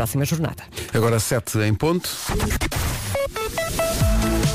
próxima jornada. Agora 7 em ponto.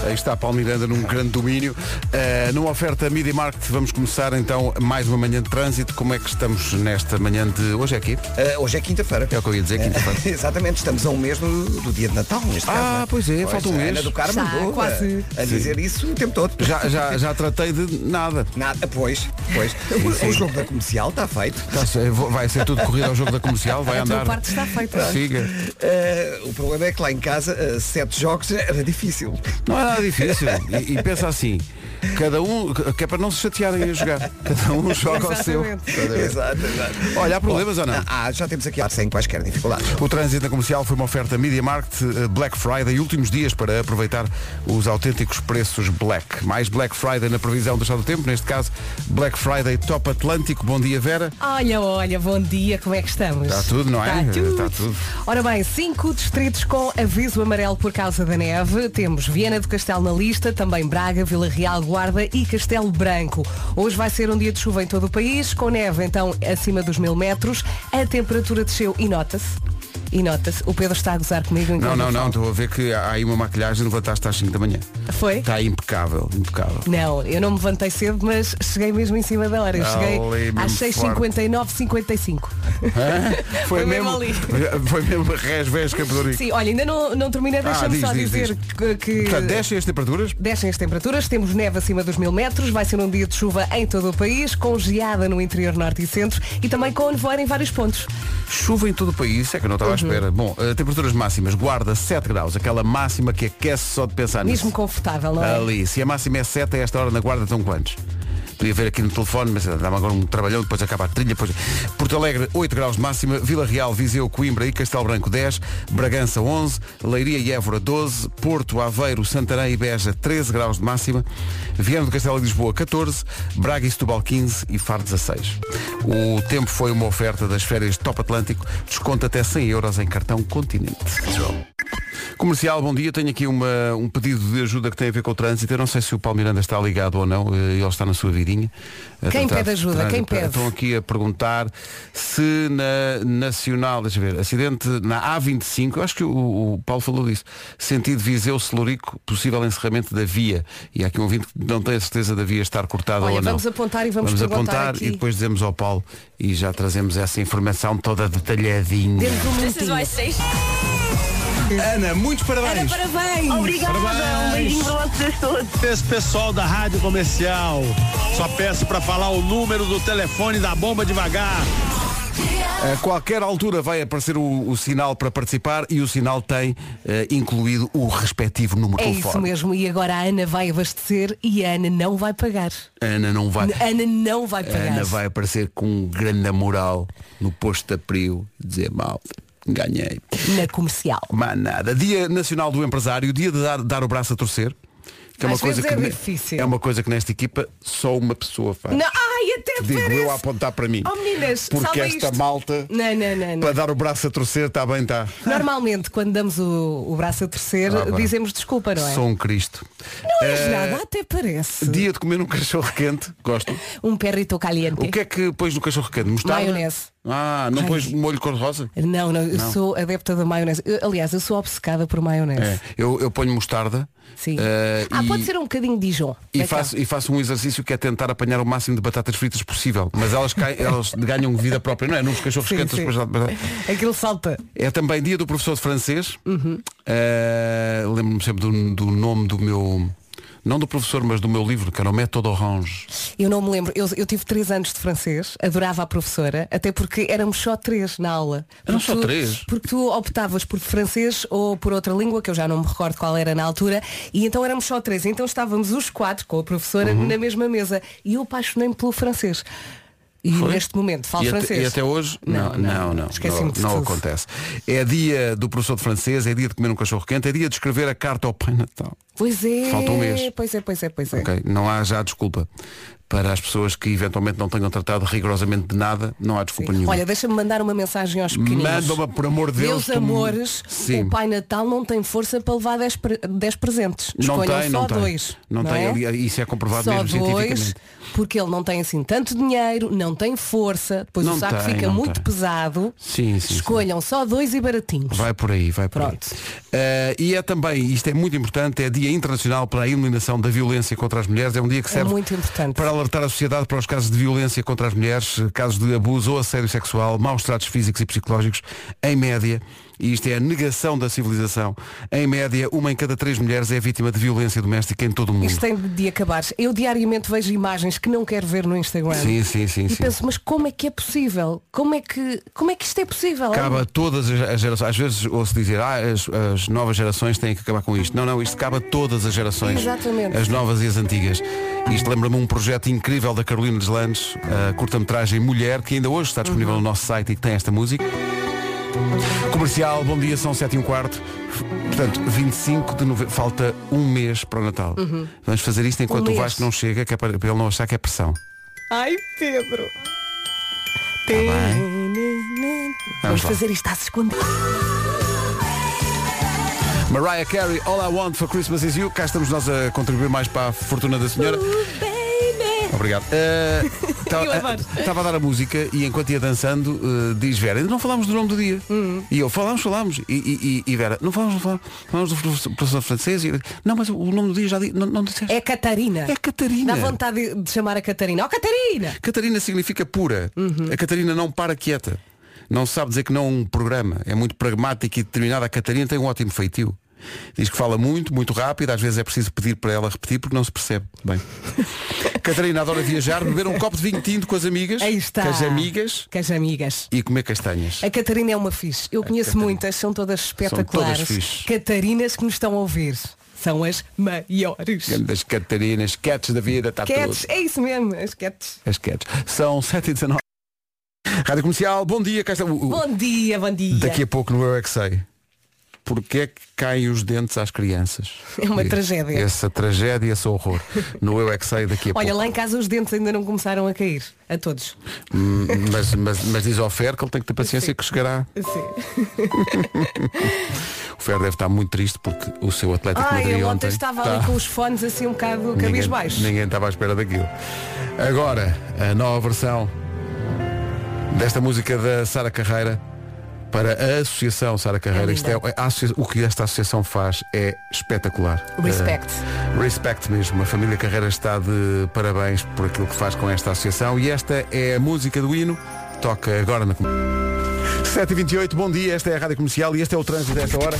Aí está Paulo Miranda num grande domínio. Uh, numa oferta Media Market, vamos começar então mais uma manhã de trânsito. Como é que estamos nesta manhã de. Hoje é aqui? Uh, hoje é quinta-feira. É o que eu ia dizer, quinta-feira. Exatamente, estamos a um mês do, do dia de Natal, neste ah, caso. Ah, pois é, falta um a mês. Ana do Carmo Já, andou quase. a, a dizer isso o tempo todo. Já, já, já tratei de nada. Nada, pois, pois. o, o jogo da comercial está feito. Tá, vai ser tudo corrido ao jogo da comercial, vai a andar. tua parte está feita. Siga. Uh, o problema é que lá em casa, uh, sete jogos era difícil. Não é nada difícil. E, e pensa assim, cada um, que é para não se chatearem a jogar. Cada um joga ao seu. Exato, exato. Olha, há problemas Bom, ou não? Ah, já temos aqui sem quaisquer dificuldades. O trânsito na comercial foi uma oferta Media Market eh, Black Friday, últimos dias para aproveitar os autênticos preços Black. Mais Black Friday na previsão do estado do tempo, neste caso Black Friday Top Atlântico. Bom dia, Vera. Olha, olha, bom dia, como é que estamos? Está tudo, não é? Está tudo. Está tudo. Ora bem, cinco distritos com aviso amarelo por causa da neve. Temos Viana do Castelo na lista, também Braga, Vila Real, Guarda e Castelo Branco. Hoje vai ser um dia de chuva em todo o país, com neve então acima dos mil metros. A temperatura desceu e nota-se. E nota-se, o Pedro está a gozar comigo Não, não, não, estou a ver que há aí uma maquilhagem, levantaste às 5 da manhã. Foi? Está impecável, impecável. Não, eu não me levantei cedo, mas cheguei mesmo em cima da hora. Eu cheguei Ali, mesmo às 6h59, 55. Hã? Foi mesmo Foi mesmo resvesca por Sim, olha, ainda não, não terminei, deixa-me diz, só diz, dizer diz. que, que Portanto, descem as temperaturas? descem as temperaturas, temos neve acima dos mil metros, vai ser um dia de chuva em todo o país, com geada no interior norte e centro e também com nevoeiro em vários pontos. Chuva em todo o país, é que eu não estava Uhum. Espera. Bom, eh, temperaturas máximas, guarda 7 graus, aquela máxima que aquece só de pensar nisso. Mesmo confortável, não é? Ali, se a máxima é 7, a esta hora na guarda estão quantos? Podia ver aqui no telefone, mas dá-me agora um trabalhão, depois acaba a trilha. Depois... Porto Alegre, 8 graus de máxima, Vila Real, Viseu, Coimbra e Castelo Branco 10, Bragança 11, Leiria e Évora 12, Porto, Aveiro, Santarém e Beja 13 graus de máxima, Viana do Castelo e Lisboa 14, Braga e Setúbal 15 e Faro 16. O tempo foi uma oferta das férias Top Atlântico, desconto até 100 euros em cartão Continente. Comercial, bom dia. Tenho aqui uma, um pedido de ajuda que tem a ver com o trânsito. Eu não sei se o Paulo Miranda está ligado ou não. eh, Ele está na sua vidinha. Quem tratar pede de ajuda? Quem pede? Estão aqui a perguntar se na Nacional, deixa eu ver, acidente na A25, eu acho que o, o Paulo falou disso, sentido Viseu-Celurico, possível encerramento da via. E há aqui um ouvinte que não tem a certeza da via estar cortada Olha, ou não. vamos apontar e vamos Vamos apontar aqui. e depois dizemos ao Paulo e já trazemos essa informação toda detalhadinha. Um is minutinho. Ana, muitos parabéns. Ana, parabéns! Obrigada, um beijinho para vocês todos. Esse pessoal da Rádio Comercial, só peço para falar o número do telefone da bomba devagar. A qualquer altura vai aparecer o, o sinal para participar e o sinal tem eh, incluído o respectivo número É de isso telefone. mesmo, e agora a Ana vai abastecer e a Ana não vai pagar. Ana não vai. Ana não vai pagar. Ana vai aparecer com um grande moral no posto de Abril, dizer mal, ganhei. Na comercial. Mas nada. Dia Nacional do Empresário, dia de dar, dar o braço a torcer. Que é uma Às coisa que é difícil. é uma coisa que nesta equipa só uma pessoa faz. Não, ai, até Digo parece. eu a apontar para mim. Oh meninas, Porque esta isto. malta, Não, não, não, para dar o braço a torcer, está bem, está. Normalmente, quando damos o, o braço a torcer, Ah, dizemos desculpa, não é? Sou um Cristo. Não és Eh, nada, até parece. Dia de comer um cachorro quente, gosto. Um perrito caliente. O que é que pões no cachorro quente? Mostarda? Maionese. Ah, não Ai. pões molho cor-de-rosa? Não, não, eu sou adepta da maionese. Eu- aliás, eu sou obcecada por maionese. É, eu, eu ponho mostarda. Sim. eh, ah, e, pode ser um bocadinho Dijon. e faço, e faço um exercício que é tentar apanhar o máximo de batatas fritas possível. Mas elas, caem, elas ganham vida própria, não é? Nos cachorros Sim, quentes. sim. depois dá- Aquilo salta. É também dia do professor de francês. Uhum. Eh, Lembro-me sempre do, do nome do meu. Não do professor, mas do meu livro, que era o Método Orange. Eu não me lembro. Eu, eu tive três anos de francês, adorava a professora, até porque éramos só três na aula. Eram só tu- três? Porque tu optavas por francês ou por outra língua, que eu já não me recordo qual era na altura, e então éramos só três. Então estávamos os quatro com a professora Uhum. na mesma mesa. E eu apaixonei-me pelo francês. E Foi? neste momento falo e até, francês. e até hoje? Não, Não, não, não. não, não, não acontece. É dia do professor de francês, é dia de comer um cachorro quente, é dia de escrever a carta ao Pai Natal. Pois é. Falta um mês. Pois é, pois é, pois é. Ok? Não há já desculpa para as pessoas que eventualmente não tenham tratado rigorosamente de nada, não há desculpa nenhuma. Olha, deixa-me mandar uma mensagem aos pequeninos. Manda-me, por amor de Deus. Meus tu amores, Sim. o Pai Natal não tem força para levar 10, pre- 10 presentes. Não Escolham tem, só não tem. dois. Não tem, é? isso é comprovado Só mesmo dois, cientificamente. Porque ele não tem assim tanto dinheiro, não tem força, depois Não o saco tem, fica muito tem. pesado. Sim, sim, sim. Escolham só dois e baratinhos. Vai por aí, vai por Pronto. aí. Eh, e é também, isto é muito importante, é Dia Internacional para a Eliminação da Violência contra as Mulheres. É um dia que É serve muito importante. para alertar a sociedade para os casos de violência contra as mulheres, casos de abuso ou assédio sexual, maus tratos físicos e psicológicos, em média. E isto é a negação da civilização. Em média, uma em cada três mulheres é vítima de violência doméstica em todo o mundo. Isto tem de acabar. Eu diariamente vejo imagens que não quero ver no Instagram. Sim, sim, sim, E sim. penso, mas como é que é possível? Como é que, como é que isto é possível? Cabe a todas as gerações. Às vezes ouço dizer, ah, as, as novas gerações têm que acabar com isto. Não, não, isto cabe a todas as gerações. Exatamente. As novas e as antigas. Isto lembra-me um projeto incrível da Carolina Deslandes, a curta-metragem Mulher, que ainda hoje está disponível Uhum. no nosso site e que tem esta música. Comercial, bom dia, são 7 e um quarto. Portanto, 25 de novembro, falta um mês para o Natal. Vamos fazer isto enquanto Uhum. Um o. Vasco não chega, que é para, para ele não achar que é pressão. Ai, Pedro. Tá Vamos lá. fazer isto às escondidas. Mariah Carey, All I Want for Christmas is You. Cá estamos nós a contribuir mais para a fortuna da senhora. Obrigado. Eu adoro. Estava a dar a música e enquanto ia dançando, eh, diz Vera, ainda não falámos do nome do dia. Hum. E eu, falámos, falámos. E, e- e- Vera, não falámos, não falámos. Falámos do professor- francês. E, não, mas o nome do dia já di, não, não disseste. É Catarina. É Catarina. Dá vontade de- de chamar a Catarina. Oh, Catarina! Catarina significa pura. Uhum. A Catarina não para quieta. Não sabe dizer que não é um programa. É muito pragmática e determinada. A Catarina tem um ótimo feitio. Diz que fala muito, muito rápido. Às vezes é preciso pedir para ela repetir porque não se percebe. Bem. Catarina adora viajar, beber um copo de vinho tinto com as amigas. Aí está. Com as amigas Com as amigas. e comer castanhas. A Catarina é uma fixe. Eu conheço Catarina. muitas, são todas espetaculares. todas fixe. Catarinas que nos estão a ouvir. São as maiores. Das Catarinas, cats da vida, está Cats, tudo. é isso mesmo, as cats. As cats. São 7 e 19 Rádio Comercial, bom dia. Cá está Bom dia, bom dia. Daqui a pouco no Eu é que sei. Porquê é que caem os dentes às crianças? É uma E- tragédia. Essa tragédia, esse horror. No Eu é que sei daqui a Olha, pouco. lá em casa os dentes ainda não começaram a cair. A todos. Hum, Mas, mas, mas diz ao Fer que ele tem que ter paciência que chegará. Sim. O Fer deve estar muito triste porque o seu Atlético Ai, Madrid ontem ontem estava ali com os fones assim um bocado cabisbaixo. ninguém estava à espera daquilo. Agora, a nova versão desta música da Sara Carreira para a Associação Sara Carreira. É é, associa- o que esta associação faz é espetacular. Respect. Eh, respect mesmo. A família Carreira está de parabéns por aquilo que faz com esta associação. E esta é a música do hino. Toca agora na 7h28, bom dia, esta é a Rádio Comercial e este é o trânsito desta hora.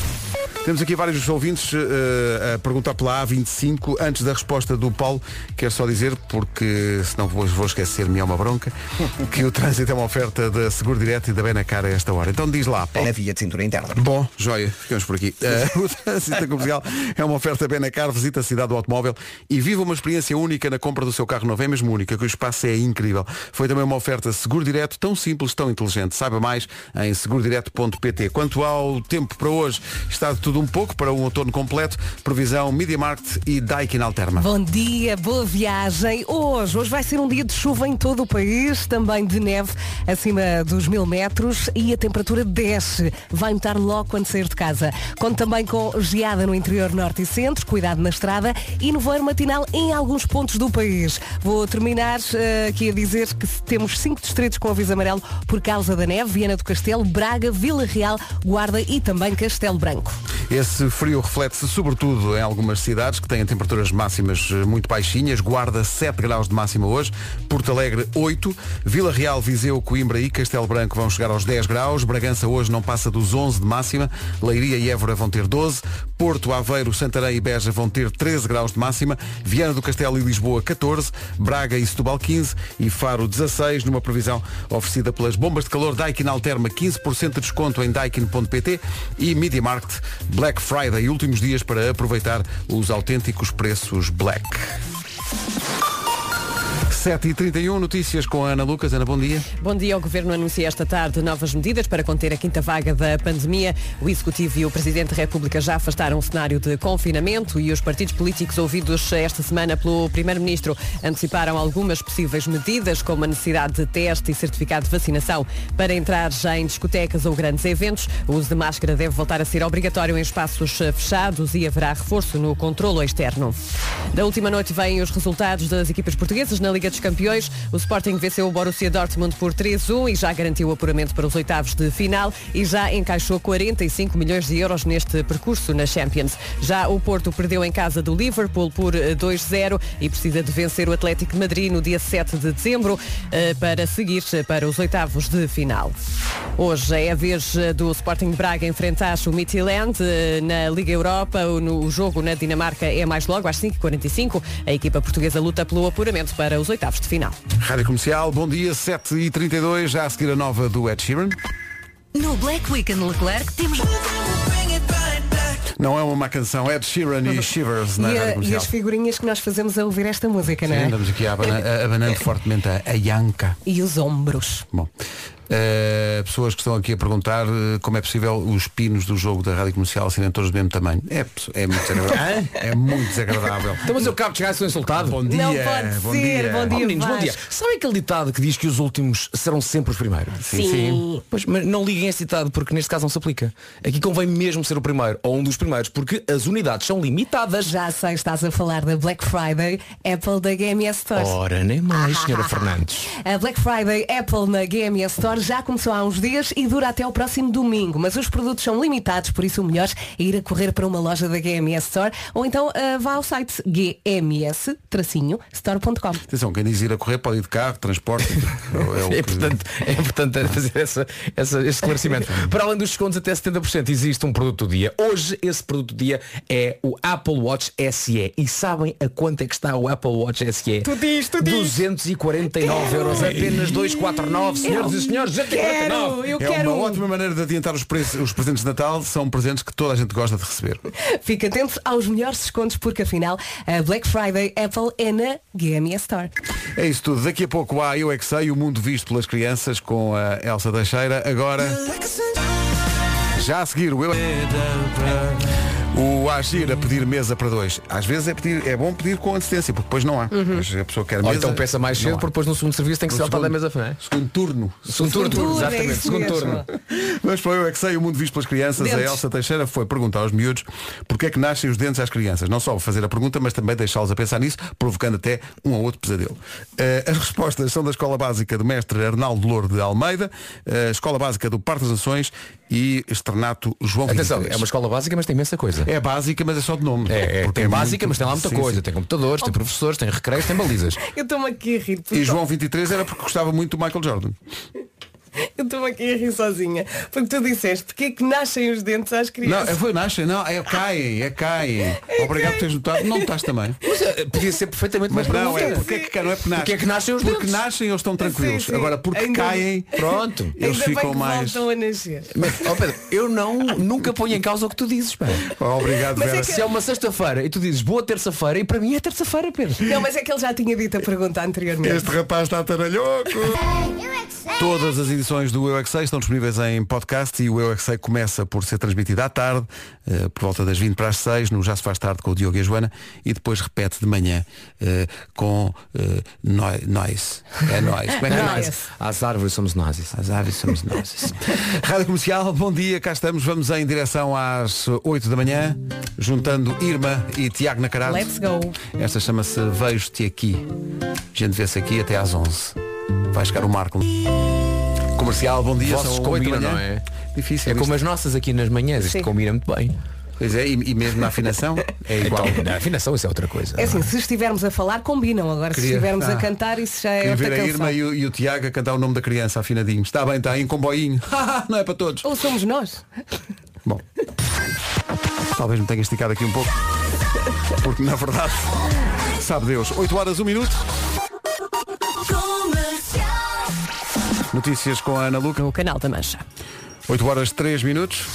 Temos aqui vários ouvintes eh, a perguntar pela A25 antes da resposta do Paulo. Quero só dizer, porque senão depois vou esquecer-me é uma bronca, que o trânsito é uma oferta da Seguro Direto e da Benacar a esta hora. Então diz lá, Paulo. Na via de cintura interna. Bom, joia, ficamos por aqui. Eh, o trânsito comercial é uma oferta Benacar, visita a cidade do automóvel e viva uma experiência única na compra do seu carro novo. É mesmo única, que o espaço é incrível. Foi também uma oferta seguro direto, tão simples, tão inteligente. Saiba mais em segurodireto.pt. Quanto ao tempo para hoje, está de tudo um pouco para um outono completo. Previsão Media Market e Daikin Alterma. Bom dia, boa viagem. Hoje, hoje vai ser um dia de chuva em todo o país, também de neve acima dos mil metros e a temperatura desce. Vai notar logo quando sair de casa. Conto também com geada no interior norte e centro, cuidado na estrada e no voeiro matinal em alguns pontos do país. Vou terminar eh, aqui a dizer que temos cinco distritos com aviso amarelo por causa da neve, Viana do Castelo, Braga, Vila Real, Guarda e também Castelo Branco. Esse frio reflete-se sobretudo em algumas cidades que têm temperaturas máximas eh, muito baixinhas. Guarda 7 graus de máxima hoje, Porto Alegre 8, Vila Real, Viseu, Coimbra e Castelo Branco vão chegar aos 10 graus, Bragança hoje não passa dos 11 de máxima, Leiria e Évora vão ter 12, Porto, Aveiro, Santarém e Beja vão ter 13 graus de máxima, Viana do Castelo e Lisboa 14, Braga e Setúbal 15 e Faro 16, numa previsão oferecida pelas bombas de calor Daikin Alterma, 15% de desconto em daikin.pt e Media Market Black Friday, últimos dias para aproveitar os autênticos preços Black. 7h31, notícias com a Ana Lucas. Ana, bom dia. Bom dia. O Governo anuncia esta tarde novas medidas para conter a quinta vaga da pandemia. O Executivo e o Presidente da República já afastaram o cenário de confinamento e os partidos políticos ouvidos esta semana pelo Primeiro-Ministro anteciparam algumas possíveis medidas, como a necessidade de teste e certificado de vacinação para entrar já em discotecas ou grandes eventos. O uso de máscara deve voltar a ser obrigatório em espaços fechados e haverá reforço no controlo externo. Da última noite vêm os resultados das equipas portuguesas na Liga dos Campeões. O Sporting venceu o Borussia Dortmund por 3-1 e já garantiu o apuramento para os oitavos de final e já encaixou 45 milhões de euros neste percurso na Champions. Já o Porto perdeu em casa do Liverpool por 2-0 e precisa de vencer o Atlético de Madrid no dia 7 de dezembro eh, para seguir para os oitavos de final. Hoje é a vez eh, do Sporting Braga enfrentar o Midtjylland eh, na Liga Europa. O jogo na Dinamarca é mais logo, às 5h45. A equipa portuguesa luta pelo apuramento para os oitavos de final. Rádio Comercial, bom dia, 7h32, já a seguir a nova do Ed Sheeran. No Black Weekend Leclerc temos. Não é uma má canção, Ed Sheeran e Shivers na E, Rádio a- e Comercial. as figurinhas que nós fazemos a ouvir esta música, não Sim, é? andamos aqui a abanando fortemente a, a Yanka. E os ombros. Bom, eh, pessoas que estão aqui a perguntar eh, como é possível os pinos do jogo da Rádio Comercial serem todos do mesmo tamanho. É, é muito desagradável. é muito desagradável. Então, mas eu acabo de chegar e sou insultado. Bom dia. Não pode bom ser, dia. bom Oh, dia. meninos, bom dia. Sabem aquele ditado que diz que os últimos serão sempre os primeiros? Sim. Sim. Pois, mas não liguem a esse ditado porque neste caso não se aplica. Aqui convém mesmo ser o primeiro ou um dos primeiros porque as unidades são limitadas. Já sei, estás a falar da Black Friday Apple da GMS Store. Ora, nem mais, senhora Fernandes. A Black Friday Apple na GMS Store já começou há uns dias e dura até o próximo domingo, mas os produtos são limitados, por isso o melhor é ir a correr para uma loja da GMS Store ou então ah, vá ao site gms-store.com. Atenção, quem diz ir a correr pode ir de carro, transporte. É, É importante, é importante fazer essa, essa- esse esclarecimento. Para além dos descontos até 70%, existe um produto do dia. Hoje esse produto do dia é o Apple Watch SE. E sabem a quanto é que está o Apple Watch SE? Tu diz, tu diz. 249 euros, apenas 249, senhoras e senhores, 249. Quero, eu É quero. uma ótima maneira de adiantar os, preços, os presentes de Natal. São presentes que toda a gente gosta de receber. Fique atento aos melhores descontos porque afinal a Black Friday Apple é na GMS Store. É isso tudo. Daqui a pouco há Eu É Que Sei, o mundo visto pelas crianças com a Elsa Teixeira. Agora, já a seguir, o Eu É o Agir a pedir mesa para dois. Às vezes é, pedir, é bom pedir com antecedência, porque depois não há. Mas a pessoa quer mesa. Ou então peça mais cedo, porque depois no segundo serviço tem que No ser saltar da segundo- mesa não é? Segundo turno. Segundo turno, Tudo, é exatamente, isso segundo turno. Mas para o Eu É Que Sei, o mundo visto pelas crianças, a Dentes. Elsa Teixeira foi perguntar aos miúdos porque é que nascem os dentes às crianças. Não só fazer a pergunta, mas também deixá-los a pensar nisso, provocando até um ou outro pesadelo. Eh, as respostas são da Escola Básica do Mestre Arnaldo Louro de Almeida, a Escola Básica do Parque das Nações e Externato João Atenção, 23. é uma escola básica, mas tem imensa coisa. É básica, mas é só de nome. É, é, Porque tem é básica, muito- mas tem lá muita Sim, coisa. sim. Tem computadores, tem professores, tem recreios, tem balizas. Eu estou-me aqui a rir. E João 23 era porque gostava muito do Michael Jordan. Eu estou-me aqui a rir sozinha. Porque tu disseste, porque é que nascem os dentes às Não, crianças? é, foi nascem, não, é caem, é caem. Obrigado por teres notado. Não estás também. Mas eh, podia ser perfeitamente Mas não, é porque é que, não é porque nascem. Porque é que nascem os Porque dentes. nascem eles estão tranquilos. Sim, sim. Agora, porque Ainda- caem, Pronto. eles Ainda ficam que mais. voltam a nascer. Mas, ó Pedro, eu não, nunca ponho em causa o que tu dizes, pá. Oh, obrigado, é Vera. que- Se é uma sexta-feira e tu dizes boa terça-feira, e para mim é terça-feira, Pedro. Não, mas é que ele já tinha dito a pergunta anteriormente. Este rapaz está taralhoco. Todas as edições do Eu é Que Sei estão disponíveis em podcast e o Eu é Que Sei começa por ser transmitido à tarde, eh, por volta das 20 para as 6, no Já se faz tarde com o Diogo e a Joana, e depois repete de manhã eh, com eh, nós. É nós. Como é que é Nós. As árvores somos nós. As aves somos nós. Rádio Comercial, bom dia, cá estamos. Vamos em direção às 8 da manhã, juntando Irma e Tiago Nacarado. Let's go. Esta chama-se Vejo-te aqui. A gente vê-se aqui até às 11. Vai chegar o Marco. Comercial, bom dia. Vossos são 8 da combinam, manhã. não é? Difícil. É como isto. as nossas aqui nas manhãs, isto Sim. combina muito bem. Pois é, e, e mesmo na afinação é igual. Então, na afinação isso é outra coisa. É assim, se estivermos a falar, combinam. Agora, se Queria- estivermos Ah. a cantar, isso já é Queria outra ver a canção. Irma e o, e o Tiago a cantar o nome da criança afinadinho. Está bem, está em comboinho. Não é para todos. Ou somos nós. Bom. Talvez me tenha esticado aqui um pouco. Porque na verdade, sabe Deus, 8 horas, 1 minuto. Notícias com a Ana Luca. No canal da Mancha. 8 horas 3 minutos.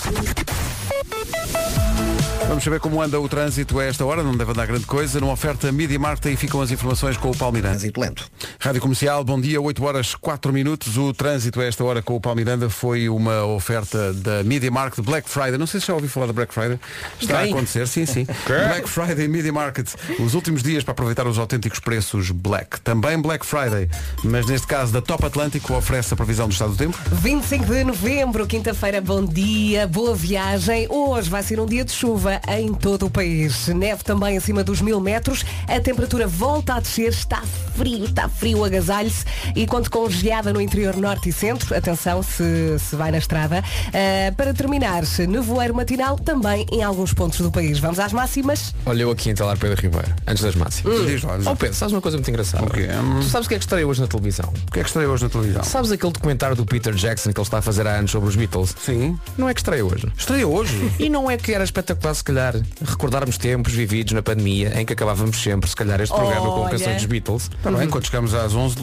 Vamos saber como anda o trânsito a esta hora, não deve andar grande coisa. Numa oferta Media Market e ficam as informações com o Palmiranda. Trânsito lento. Rádio Comercial, bom dia, 8 horas 4 minutos. O trânsito a esta hora com o Palmiranda foi uma oferta da Media Market Black Friday. Não sei se já ouviu falar da Black Friday. Está a Bem. acontecer, sim, sim. Black Friday Media Market. Os últimos dias para aproveitar os autênticos preços Black. Também Black Friday, mas neste caso da Top Atlântico oferece a previsão do estado do tempo. 25 de novembro, quinta-feira, bom dia, boa viagem. Hoje vai ser um dia de chuva em todo o país. Neve também acima dos mil metros. A temperatura volta a descer, está frio, está frio, agasalhe-se. E conto com geada no interior norte e centro. Atenção se, se vai na estrada. Ah, para terminar, nevoeiro matinal também em alguns pontos do país. Vamos às máximas? Olha eu aqui em Talar Pedro Ribeiro, antes das máximas. Diz lá, diz lá. Oh Pedro, sabes uma coisa muito engraçada? O quê? Hum. Tu sabes o que é que estreia hoje na televisão? O que é que estreia hoje na televisão? Sabes aquele documentário do Peter Jackson que ele está a fazer há anos sobre os Beatles? Sim. Não é que estreia hoje. Estreia hoje. E não é que era espetacular, se calhar, recordarmos tempos vividos na pandemia em que acabávamos sempre, se calhar, este programa com Olha. canções dos Beatles. Está bem, quando chegamos às 11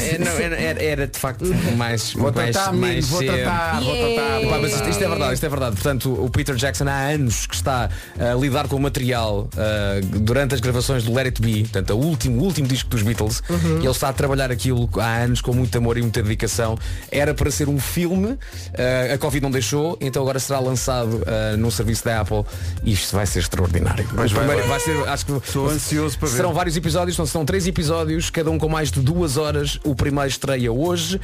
É, não, era, era- era, de facto mais, Vou mais, tratar, menino, mais vou tratar, vou tratar. Mas isto, isto é verdade, isto é verdade. Portanto, o Peter Jackson há anos que está a lidar com o material ah, durante as gravações do Let It Be, portanto, o último, o último disco dos Beatles, e ele está a trabalhar aquilo há anos com muito amor e muita dedicação. Era para ser um filme, ah, a Covid não deixou, então agora será lançado ah, num serviço da Apple isto vai ser extraordinário. Mas vai, vai. ser, acho que Estou ansioso para ver. Serão vários episódios, então são três episódios, cada um com mais de duas horas. O primeiro estreia hoje.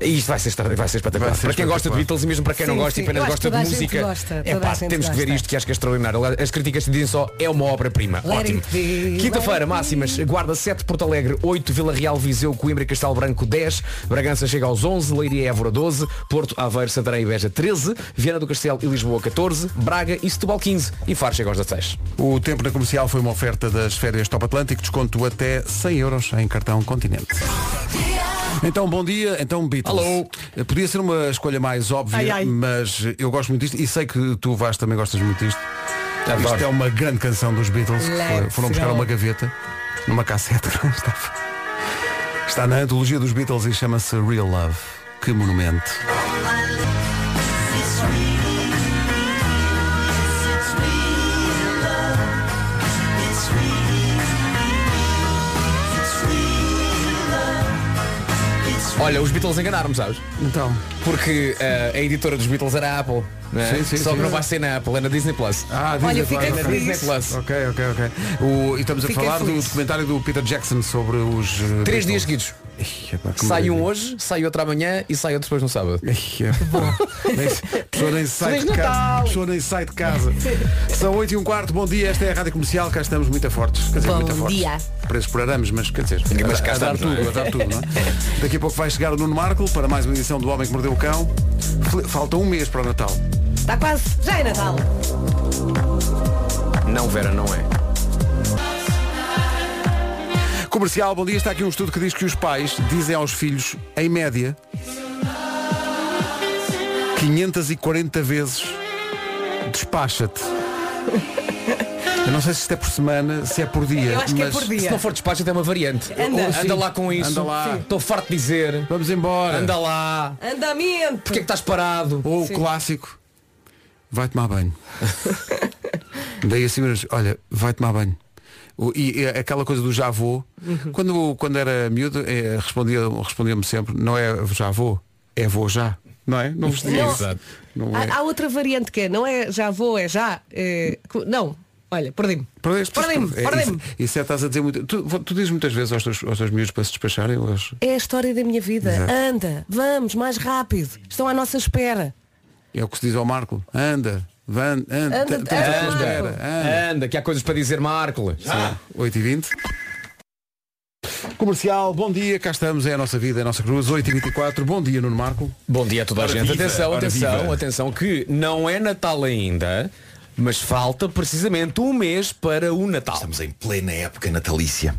E isto vai ser, vai ser espetacular. Vai ser para quem gosta de. Beatles e mesmo para quem não Sim, gosta sim. e apenas gosta de música. gosta, é pá, temos que ver gosta. isto que acho que é extraordinário. As críticas dizem só é uma obra-prima. Ótimo. Quinta-feira, máximas. Guarda 7, Porto Alegre 8, Vila Real, Viseu, Coimbra e Castelo Branco 10, Bragança chega aos 11, Leiria e Évora 12, Porto, Aveiro, Santarém e Beja 13, Viana do Castelo e Lisboa 14, Braga e Setúbal 15 e Faro chega aos 16. O tempo na comercial foi uma oferta das férias Top Atlântico, desconto até 100 euros em cartão Continente. Então, bom dia. Então, Beatles. Alô. Eh, Podia ser uma escolha mais óbvia, Ai, ai. mas eu gosto muito disto e sei que tu vais também gostas muito disto. Adoro. Isto é uma grande canção dos Beatles. que foi- Let's foram buscar go. uma gaveta, numa cassete. Está, está na antologia dos Beatles e chama-se Real Love. Que monumento. Olha, os Beatles enganaram-me, sabes? Então. Porque eh, a editora dos Beatles era a Apple. não é? Sim, sim, Só sim. que não vai ser na Apple, é na Disney Plus. Ah, Olha, Disney fiquei Plus, ok. feliz. Disney Plus. Ok, ok, ok. O, e estamos a Fiquei falar do feliz. documentário do Peter Jackson sobre os. eh, Três Beatles. dias seguidos. Sai um maravilha. hoje, sai outro amanhã e sai outro depois no sábado. É pessoa nem sai de casa. Pessoa nem sai de casa. São 8 e um quarto, bom dia, esta é a Rádio Comercial, cá estamos muito fortes. Quer dizer, Bom muito fortes. dia. Preços por arames, mas quer dizer, Mas cá a dar é? tudo, a dar tudo, não é? Daqui a pouco vai chegar o Nuno Marco para mais uma edição do Homem que Mordeu o Cão. Falta um mês para o Natal. Está quase. Já é Natal. Não, Vera, não é. Comercial, bom dia. Está aqui um estudo que diz que os pais dizem aos filhos, em média, 540 vezes despacha-te. Eu não sei se isto é por semana, se é por dia. Eu acho que é mas por dia. Se não for despacho até uma variante. Anda. Anda lá com isso. Anda lá. Estou farto de dizer. Vamos embora. Anda lá. Andamento. Porquê é que estás parado? Ou o clássico, vai tomar banho. Daí assim, mas, olha, vai tomar banho. E, e aquela coisa do já vou, Uhum. quando, quando era miúdo, eh, respondia, respondia-me sempre, não é já vou, é vou já. Não é? Não vos tinha Não. é. Há, há outra variante que é, não é já vou, é já. é, não. Olha, perdi-me. Perdeste, Perdi-me, é, perdi-me. Isso, isso é, estás a dizer muito. Tu, tu dizes muitas vezes aos teus, aos teus miúdos para se despacharem. Eles... É a história da minha vida. Exato. Anda, vamos, mais rápido. Estão à nossa espera. É o que se diz ao Marco. Anda, van, anda, Anda, anda. Anda. Anda, que há coisas para dizer, Marco. 8 e 20 Comercial, bom dia, cá estamos, é a nossa vida, é a nossa cruz, 8 e 24 bom dia Nuno Marco. Bom dia a toda a gente. viva, atenção, atenção, viva. atenção, que não é Natal ainda, mas falta precisamente um mês para o Natal. Estamos em plena época natalícia.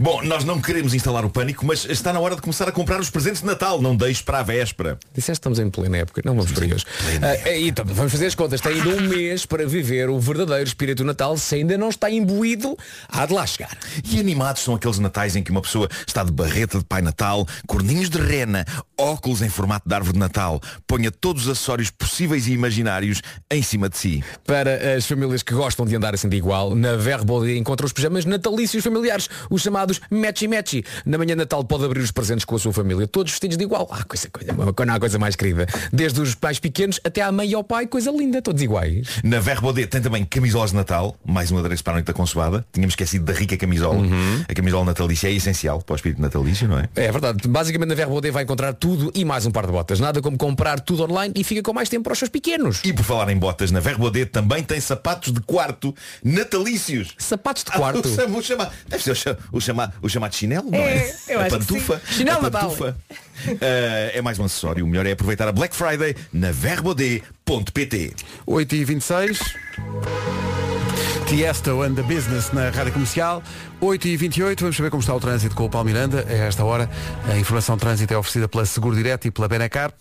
Bom, nós não queremos instalar o pânico, mas está na hora de começar a comprar os presentes de Natal. Não deixe para a véspera. Disseste que estamos em plena época, não vamos por aí hoje. Ah, então, vamos fazer as contas. Tem ainda um mês para viver o verdadeiro espírito do Natal. Se ainda não está imbuído, há de lá chegar. E animados são aqueles natais em que uma pessoa está de barreta de Pai Natal, corninhos de rena, óculos em formato de árvore de Natal, ponha todos os acessórios possíveis e imaginários em cima de si. Para as famílias que gostam de andar assim de igual, na Verbode encontra os pijamas natalícios familiares, os chamados matchy-matchy. Na manhã de Natal pode abrir os presentes com a sua família, todos vestidos de igual. Ah, coisa, coisa, não há coisa mais querida. Desde os pais pequenos até à mãe e ao pai, coisa linda, todos iguais. Na Verbaudet tem também camisolas de Natal, mais um adereço para a noite da consoada. Tínhamos esquecido da rica camisola. A camisola natalícia é essencial para o espírito natalício, não é? É verdade. Basicamente na Verbaudet vai encontrar tudo e mais um par de botas. Nada como comprar tudo online e fica com mais tempo para os seus pequenos. E por falar em botas, na Verbaudet também tem sapatos de quarto natalícios. Sapatos de Ah, quarto? o chama- o chama- deve ser o, cha- o, chama- o chamado chinelo, não É, é? eu a acho que pantufa. sim. Chinelo a pantufa. Ah, é mais um acessório. O melhor é aproveitar a Black Friday na verbaudet.pt. 8 e 26 Tiesto and the Business na Rádio Comercial 8 e 28 vamos saber como está o trânsito com o Paulo Miranda A esta hora a informação de trânsito é oferecida pela Seguro Direto e pela Benacar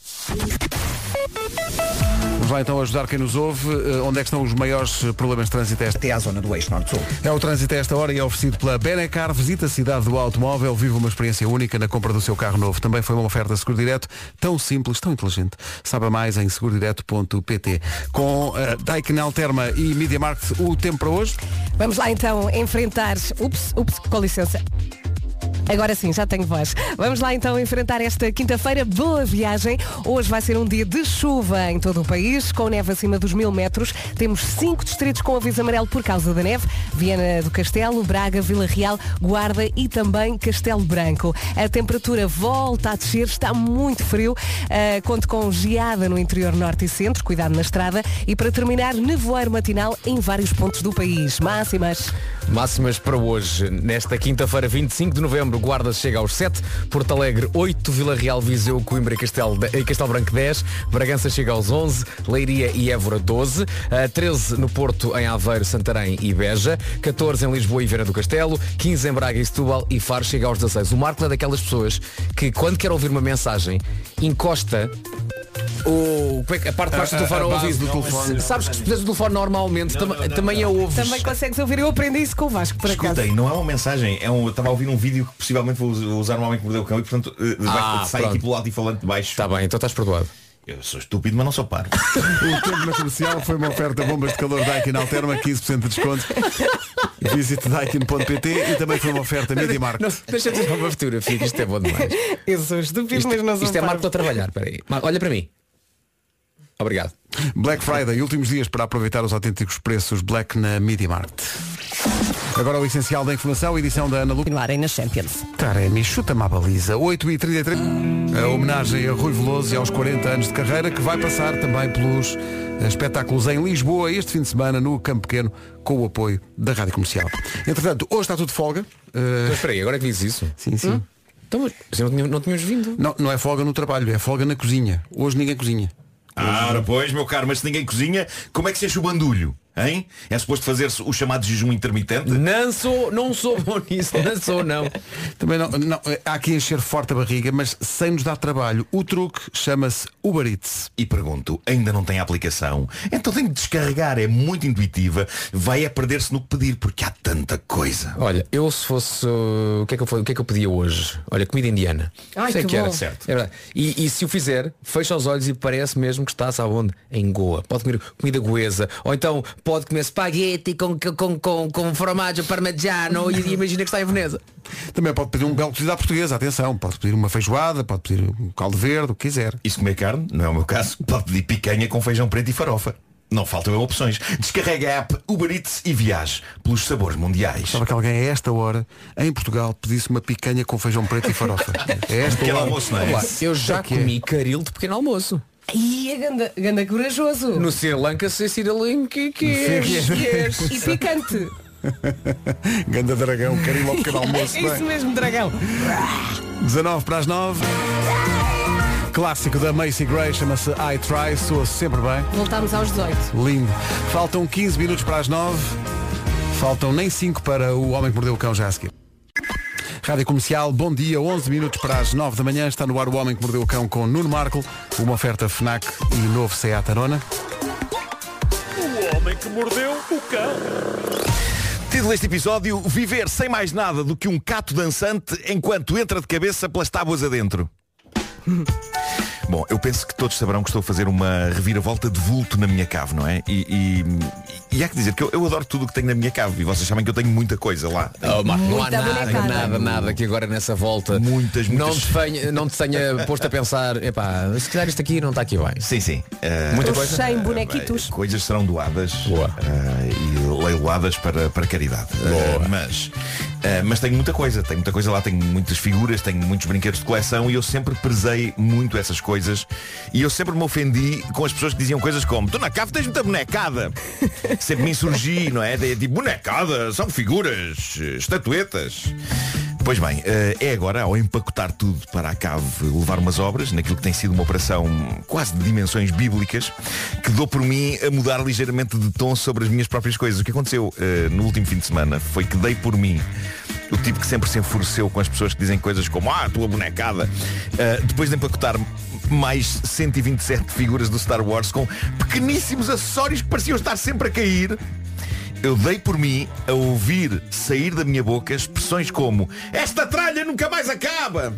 Lá então ajudar quem nos ouve Eh, Onde é que estão os maiores problemas de trânsito Até à zona do eixo norte-sul. É o trânsito a esta hora e é oferecido pela Benacar. Visita a cidade do automóvel, vive uma experiência única na compra do seu carro novo. Também foi uma oferta Seguro Direto, tão simples, tão inteligente. Saiba mais em segurodireto.pt. Com uh, Daikin Alterma e Media Market, o tempo para hoje. Vamos lá então enfrentar. Ups, ups, com licença. Agora sim, já tenho voz. Vamos lá então enfrentar esta quinta-feira. Boa viagem. Hoje vai ser um dia de chuva em todo o país, com neve acima dos mil metros. Temos cinco distritos com aviso amarelo por causa da neve. Viana do Castelo, Braga, Vila Real, Guarda e também Castelo Branco. A temperatura volta a descer, está muito frio. Uh, conto com geada no interior norte e centro, cuidado na estrada. E para terminar, nevoeiro matinal em vários pontos do país. Máximas. Máximas para hoje. Nesta quinta-feira, 25 de novembro, Guarda chega aos 7, Porto Alegre 8, Vila Real, Viseu, Coimbra e Castelo, e Castelo Branco 10, Bragança chega aos 11, Leiria e Évora 12, eh, 13 no Porto, em Aveiro, Santarém e Beja, 14 em Lisboa e Viana do Castelo, 15 em Braga e Setúbal e Faro chega aos 16. O Marco é daquelas pessoas que quando quer ouvir uma mensagem, encosta o, como é que- a parte de baixo do telefone ao ouvido. do telefone. Sabes que se puseres o telefone normalmente, tam- também a ouves. Também consegues ouvir. Eu aprendi isso com o Vasco, por acaso. Escutem, não é uma mensagem, é um, eu estava a ouvir um vídeo que possivelmente vou us- usar um homem que mordeu o cão e portanto eh, vai, Ah, sai pronto. aqui pelo alto-falante de baixo. Está bem, então estás perdoado. Eu sou estúpido, mas não sou paro. O tempo na comercial foi uma oferta bombas de calor Daikin Alterma, 15% de desconto. Visite daikin.pt e também foi uma oferta Media. Não, Deixa-te tirar uma fotografia, isto é bom demais. Eu sou estúpido, Isto, mas não sou isto é. Marco a trabalhar, peraí. Olha para mim. Obrigado. Black Friday, últimos dias para aproveitar os autênticos preços Black na Media Market. Agora o essencial da informação, edição da Ana Lu. Continuarem nas Champions. Taremi, chuta-me a baliza. 8h33. A homenagem a Rui Veloso e aos 40 anos de carreira, que vai passar também pelos espetáculos em Lisboa este fim de semana no Campo Pequeno, com o apoio da Rádio Comercial. Entretanto, hoje está tudo de folga. Eh, Mas espera aí, agora é que dizes isso. sim, sim. Então, mas mas não, tínhamos, não tínhamos vindo. Não, não é folga no trabalho, é folga na cozinha. Hoje ninguém cozinha. Ah, pois, meu caro, mas se ninguém cozinha, como é que se enche o bandulho? Hein? É suposto fazer-se o chamado jejum intermitente? Não sou, não sou bom nisso, não sou, não. Também não, não, há que encher forte a barriga, mas sem nos dar trabalho. O truque chama-se Uber Eats. E pergunto, ainda não tem aplicação? Então tem de descarregar, é muito intuitiva, vai a perder-se no que pedir, porque há tanta coisa. Olha, eu se fosse. uh, o, que é que eu, fa- o que é que eu pedia hoje? Olha, comida indiana. Ai, Sei que que era. bom. Certo. É verdade. E, e se o fizer, fecha os olhos e parece mesmo que está, sabe onde? Em Goa. Pode comer comida goesa. Ou então pode comer spaghetti com, com, com, com formaggio parmigiano e, e imagina que está em Veneza. Também pode pedir um belo cozido à portuguesa, atenção. Pode pedir uma feijoada, pode pedir um caldo verde, o que quiser. E se comer carne, não é o meu caso, pode pedir picanha com feijão preto e farofa. Não faltam opções. Descarrega a app Uber Eats e viaje pelos sabores mundiais. Sabe que alguém a esta hora, em Portugal, pedisse uma picanha com feijão preto e farofa. É esta Pequeno hora. almoço, não é? Olá, eu já que é. comi caril de pequeno almoço. Ih, é ganda, ganda corajoso. No Sri Lanka, Lanka que Sim. E picante. Ganda dragão, carinho ao pequeno almoço. É isso bem. mesmo, dragão. 19 para as 9. Clássico da Macy Gray, chama-se I Try, soa sempre bem. Voltámos aos 18. Lindo. Faltam 15 minutos para as 9. Faltam nem 5 para o Homem que Mordeu o Cão já a seguir. Rádio Comercial, bom dia, 11 minutos para as 9 da manhã. Está no ar o Homem que Mordeu o Cão com Nuno Marco, uma oferta FNAC e novo Seat Arona. O homem que mordeu o cão. Título deste episódio, viver sem mais nada do que um cato dançante enquanto entra de cabeça pelas tábuas adentro. Bom, eu penso que todos saberão que estou a fazer uma reviravolta de vulto na minha cave, não é? E, e, e há que dizer que eu, eu adoro tudo o que tenho na minha cave e vocês sabem que eu tenho muita coisa lá. Oh, Marco, não há nada, bonecada. nada, nada que agora nessa volta Muitas, não muitas. te, tenha, não te tenha posto a pensar, epá, se calhar isto aqui não está aqui bem. Sim, sim. Eh, Muita coisa. 100 bonequitos. Coisas serão doadas Boa. eh, e leiloadas para, para caridade. Eh, mas, eh, mas tenho muita coisa, tenho muita coisa lá, tenho muitas figuras, tenho muitos brinquedos de coleção e eu sempre prezei muito essas coisas e eu sempre me ofendi com as pessoas que diziam coisas como tu na cave tens muita bonecada. sempre me insurgi, não é? De, tipo, bonecada, são figuras, eh, estatuetas. Pois bem, eh, é agora ao empacotar tudo para a cave levar umas obras, naquilo que tem sido uma operação quase de dimensões bíblicas, que dou por mim a mudar ligeiramente de tom sobre as minhas próprias coisas. O que aconteceu eh, no último fim de semana foi que dei por mim o tipo que sempre se enfureceu com as pessoas que dizem coisas como Ah, tua bonecada Eh, Depois de empacotar mais 127 figuras do Star Wars com pequeníssimos acessórios que pareciam estar sempre a cair eu dei por mim a ouvir sair da minha boca expressões como Esta tralha nunca mais acaba!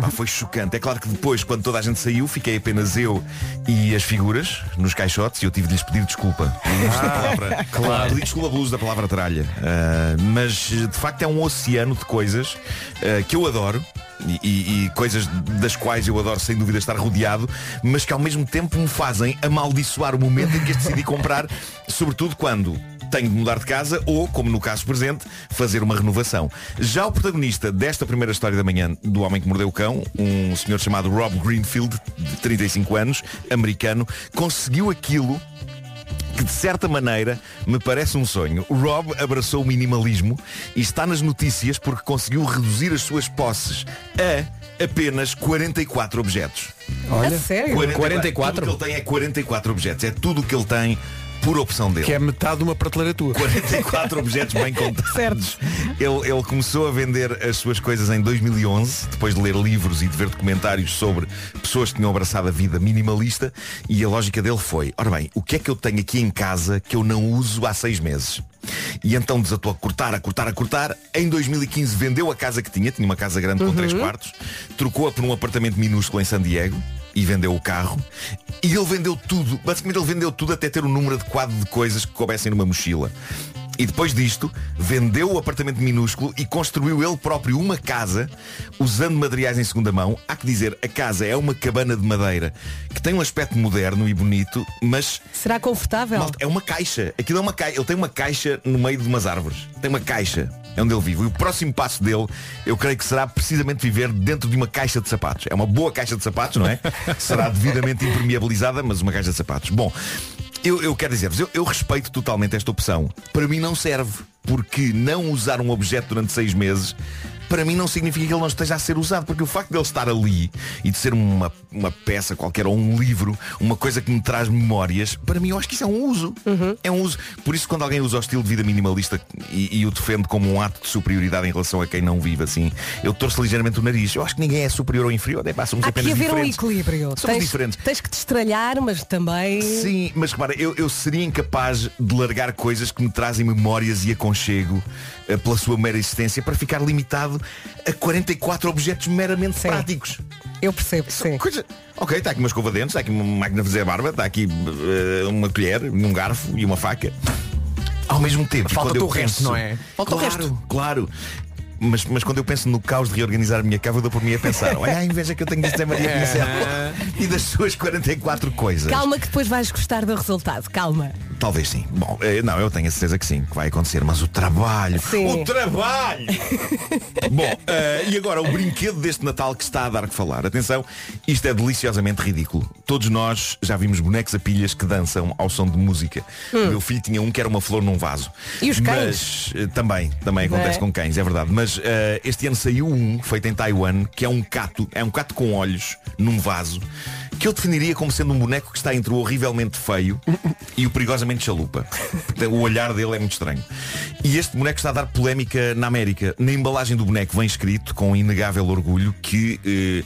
Pá, foi chocante. É claro que depois, quando toda a gente saiu, fiquei apenas eu e as figuras nos caixotes e eu tive de lhes pedir desculpa. da palavra, claro. Pedi desculpa pelo uso da palavra tralha. Ah, mas de facto é um oceano de coisas ah, que eu adoro. E, e- e coisas das quais eu adoro sem dúvida estar rodeado, mas que ao mesmo tempo me fazem amaldiçoar o momento em que decidi comprar, sobretudo quando tenho de mudar de casa ou, como no caso presente, fazer uma renovação. Já o protagonista desta primeira história da manhã do Homem que Mordeu o Cão, um senhor chamado Rob Greenfield, de 35 anos, americano, conseguiu aquilo que de certa maneira me parece um sonho. O Rob abraçou o minimalismo e está nas notícias porque conseguiu reduzir as suas posses a apenas 44 objetos. A sério? 44? Tudo o que ele tem é 44 objetos. É tudo o que ele tem por opção dele. Que é metade de uma prateleira tua. 44 objetos bem contados. Ele, ele começou a vender as suas coisas em 2011, depois de ler livros e de ver documentários sobre pessoas que tinham abraçado a vida minimalista. E a lógica dele foi, ora bem, o que é que eu tenho aqui em casa que eu não uso há seis meses? E então desatou a cortar, a cortar, a cortar. Em 2015 vendeu a casa que tinha, tinha uma casa grande com três quartos, trocou-a por um apartamento minúsculo em San Diego e vendeu o carro. E ele vendeu tudo. Basicamente ele vendeu tudo até ter o número adequado de coisas que coubessem numa mochila. E depois disto, vendeu o apartamento minúsculo e construiu ele próprio uma casa usando materiais em segunda mão. Há que dizer, a casa é uma cabana de madeira que tem um aspecto moderno e bonito, mas Será confortável? Malta, é uma caixa. Aquilo é uma caixa. Ele tem uma caixa no meio de umas árvores. Tem uma caixa. É onde ele vive. E o próximo passo dele, eu creio que será precisamente viver dentro de uma caixa de sapatos. É uma boa caixa de sapatos, não é? será devidamente impermeabilizada, mas uma caixa de sapatos. Bom, eu, eu quero dizer-vos, eu, eu respeito totalmente esta opção. Para mim não serve. Porque não usar um objeto durante seis meses para mim não significa que ele não esteja a ser usado, porque o facto de ele estar ali e de ser uma, uma peça qualquer ou um livro, uma coisa que me traz memórias, para mim eu acho que isso é um uso. É um uso. Por isso quando alguém usa o estilo de vida minimalista e, e o defende como um ato de superioridade em relação a quem não vive assim, eu torço ligeiramente o nariz. Eu acho que ninguém é superior ou inferior. É, pá, somos Há que apenas haver um diferentes. equilíbrio. Somos tens, diferentes. tens que te estralhar, mas também. Sim, mas repara, eu, eu seria incapaz de largar coisas que me trazem memórias e aconchego eh, pela sua mera existência para ficar limitado a 44 objetos meramente Sim. práticos. Eu percebo, sim. Coisa... Ok, está aqui uma escova de dentes, está aqui uma máquina de fazer a barba, está aqui eh, uma colher, um garfo e uma faca. Ao mesmo tempo, Falta o resto, penso- não é? Falta o claro, resto. Claro. Mas, mas quando eu penso no caos de reorganizar a minha cava, eu dou por mim a pensar, olha a inveja que eu tenho de Zé Maria Pincel e das suas 44 coisas. Calma que depois vais gostar do resultado. Calma. Talvez sim. Bom, eh, não, eu tenho a certeza que sim, que vai acontecer. Mas o trabalho. Sim. O trabalho! Bom, eh, e agora o brinquedo deste Natal que está a dar que falar. Atenção, isto é deliciosamente ridículo. Todos nós já vimos bonecos a pilhas que dançam ao som de música. O meu filho tinha um que era uma flor num vaso. Hum. E os cães? Mas eh, também, também acontece é? com cães, é verdade. Mas eh, este ano saiu um, feito em Taiwan, que é um cato, é um cato com olhos num vaso. que eu definiria como sendo um boneco que está entre o horrivelmente feio e o perigosamente chalupa. O olhar dele é muito estranho. E este boneco está a dar polémica na América. Na embalagem do boneco vem escrito, com inegável orgulho, que eh,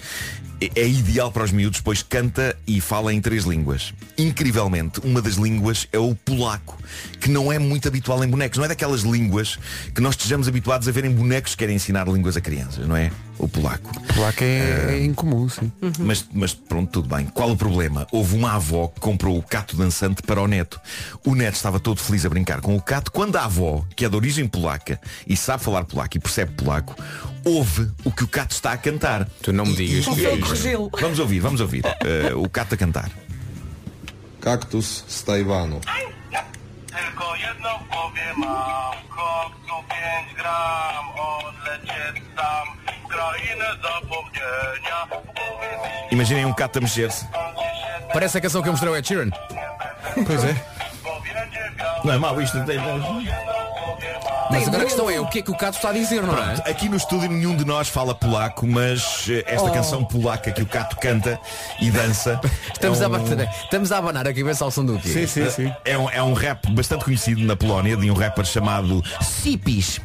é ideal para os miúdos, pois canta e fala em três línguas. Incrivelmente, uma das línguas é o polaco, que não é muito habitual em bonecos. Não é daquelas línguas que nós estejamos habituados a ver em bonecos que querem ensinar línguas a crianças, não é? O polaco. Polaco é, é incomum, sim. Mas, mas pronto, tudo bem. Qual o problema? Houve uma avó que comprou o cato dançante para o neto. O neto estava todo feliz a brincar com o cato quando a avó, que é de origem polaca e sabe falar polaco e percebe polaco, ouve o que o cato está a cantar. Tu não me digas E- que é isto. corrigi-lo. Vamos ouvir, vamos ouvir. eh, o cato a cantar. Kaktus z Tajwanu. Tylko jedno głowie mam Koksu 5 gram Odlecieć sam Imaginem um cato a mexer-se. Parece a canção que eu mostrei ao Ed Sheeran. Pois é. Não é mau isto. Mas agora a questão é o que é que o Cato está a dizer, não é? Pronto, aqui no estúdio nenhum de nós fala polaco, mas eh, esta Oh. canção polaca que o Cato canta e dança. Estamos, é a, um- estamos a abanar aqui a ver se ao som do quê? É um, é um rap bastante conhecido na Polónia de um rapper chamado Sipis.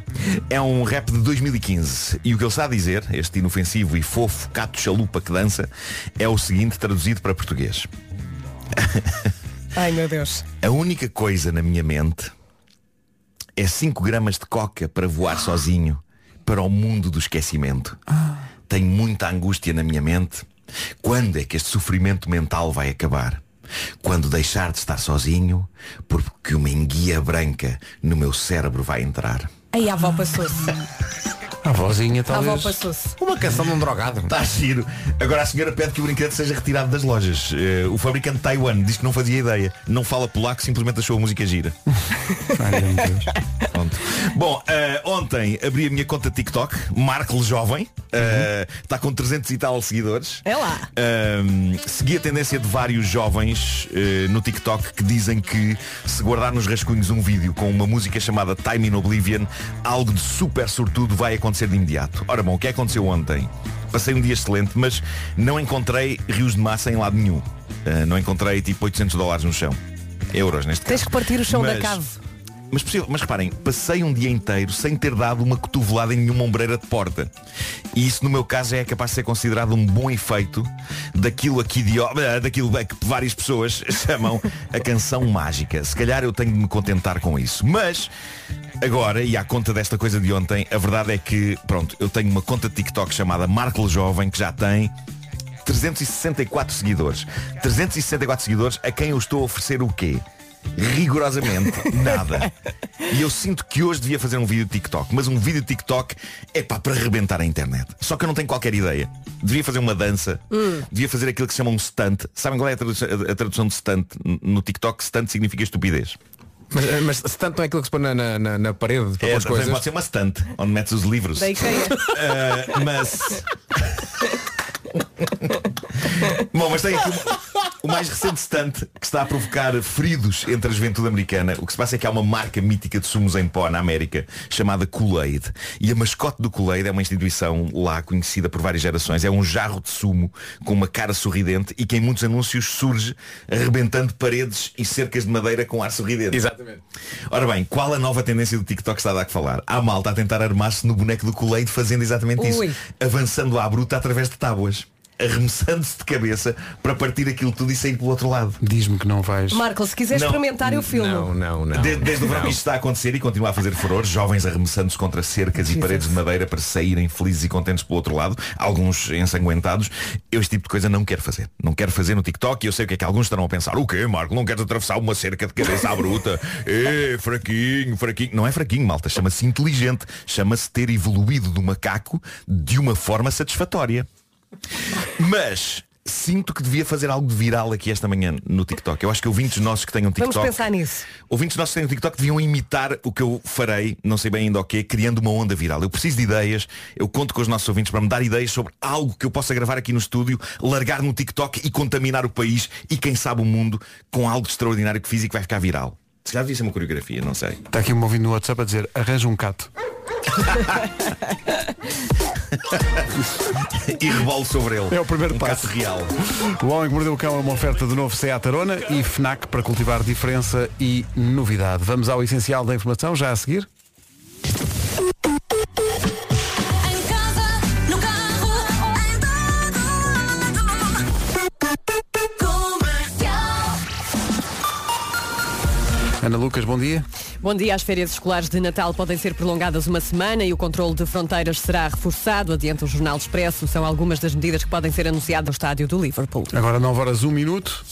É um rap de 2015 e o que ele está a dizer, este inofensivo e fofo cato chalupa que dança, é o seguinte traduzido para português. Ai meu Deus. A única coisa na minha mente é 5 gramas de coca para voar sozinho para o mundo do esquecimento. Tenho muita angústia na minha mente. Quando é que este sofrimento mental vai acabar? Quando deixar de estar sozinho, porque uma enguia branca no meu cérebro vai entrar. Aí a avó passou-se. A vozinha A avó talvez. passou-se. Uma canção de um drogado. Está giro. Agora a senhora pede que o brinquedo seja retirado das lojas. Eh, o fabricante de Taiwan diz que não fazia ideia. Não fala polaco, simplesmente achou a música gira. Ai, meu Deus. Pronto. Bom, eh, ontem abri a minha conta TikTok, Marco Jovem, eh, está com 300 e tal seguidores. É lá. Ahm, segui a tendência de vários jovens no TikTok que dizem que se guardar nos rascunhos um vídeo com uma música chamada Time in Oblivion, algo de super sortudo vai acontecer de imediato. Ora bom, o que aconteceu ontem? Passei um dia excelente, mas não encontrei rios de massa em lado nenhum. Ah, não encontrei tipo 800 dólares no chão. Euros neste Tens caso. que partir o chão da Mas- cave. mas, possível- mas reparem, passei um dia inteiro sem ter dado uma cotovelada em nenhuma ombreira de porta. E isso no meu caso é capaz de ser considerado um bom efeito daquilo aqui de eh, daquilo que várias pessoas chamam a canção mágica. Se calhar eu tenho de me contentar com isso. Mas agora, e à conta desta coisa de ontem, a verdade é que, pronto, eu tenho uma conta de TikTok chamada Marco Jovem que já tem 364 seguidores. 364 seguidores a quem eu estou a oferecer o quê? Rigorosamente nada. E eu sinto que hoje devia fazer um vídeo de TikTok, mas um vídeo de TikTok é pá para arrebentar a internet. Só que eu não tenho qualquer ideia. Devia fazer uma dança, devia fazer aquilo que se chama um stunt. Sabem qual é a tradução, a tradução de stunt? No TikTok, stunt significa estupidez. Mas, mas se tanto não é aquilo que se põe na, na, na- na parede para É, as coisas. pode ser uma stunt, onde metes os livros. Da. Ah, mas. Bom, mas tem aqui o, o mais recente stunt que está a provocar feridos entre a juventude americana. O que se passa é que há uma marca mítica de sumos em pó na América chamada Kool-Aid. E a mascote do Kool-Aid é uma instituição lá conhecida por várias gerações. É um jarro de sumo com uma cara sorridente e que em muitos anúncios surge arrebentando paredes e cercas de madeira com ar sorridente. Exatamente. Ora bem, qual a nova tendência do TikTok está a dar que falar? Há malta a tentar armar-se no boneco do Kool-Aid fazendo exatamente Ui. isso. Avançando à bruta através de tábuas. Arremessando-se de cabeça para partir aquilo tudo e sair pelo outro lado. Diz-me que não vais. Marco, se quiser Não, experimentar, eu filmo. Não, não, não. De- desde o verão isto está a acontecer e continua a fazer furor, jovens arremessando-se contra cercas e paredes de madeira para saírem felizes e contentes pelo outro lado, alguns ensanguentados. Eu este tipo de coisa não quero fazer. Não quero fazer no TikTok e eu sei o que é que alguns estarão a pensar. O quê, Marco? Não queres atravessar uma cerca de cabeça à bruta? É, fraquinho, fraquinho. Não é fraquinho, malta. Chama-se inteligente. Chama-se ter evoluído do macaco de uma forma satisfatória. Mas sinto que devia fazer algo de viral aqui esta manhã no TikTok. Eu acho que ouvintes nossos que tenham Vamos TikTok. pensar nisso. Ouvintes nossos que têm o TikTok deviam imitar o que eu farei, não sei bem ainda o quê, criando uma onda viral. Eu preciso de ideias, eu conto com os nossos ouvintes para me dar ideias sobre algo que eu possa gravar aqui no estúdio, largar no TikTok e contaminar o país e quem sabe o mundo com algo extraordinário que fiz e que vai ficar viral. Se já devia ser uma coreografia, não sei. Está aqui um ouvindo no WhatsApp a dizer arranja um cato. E rebolo sobre ele. É o primeiro um passo. real. O Homem que Mordeu o Cão é uma oferta de novo Seat Arona e FNAC para cultivar diferença e novidade. Vamos ao essencial da informação, já a seguir. Ana Lucas, bom dia. Bom dia. As férias escolares de Natal podem ser prolongadas uma semana e o controle de fronteiras será reforçado. Adianta o Jornal Expresso. São algumas das medidas que podem ser anunciadas no estádio do Liverpool. Agora 9 horas 1 minuto.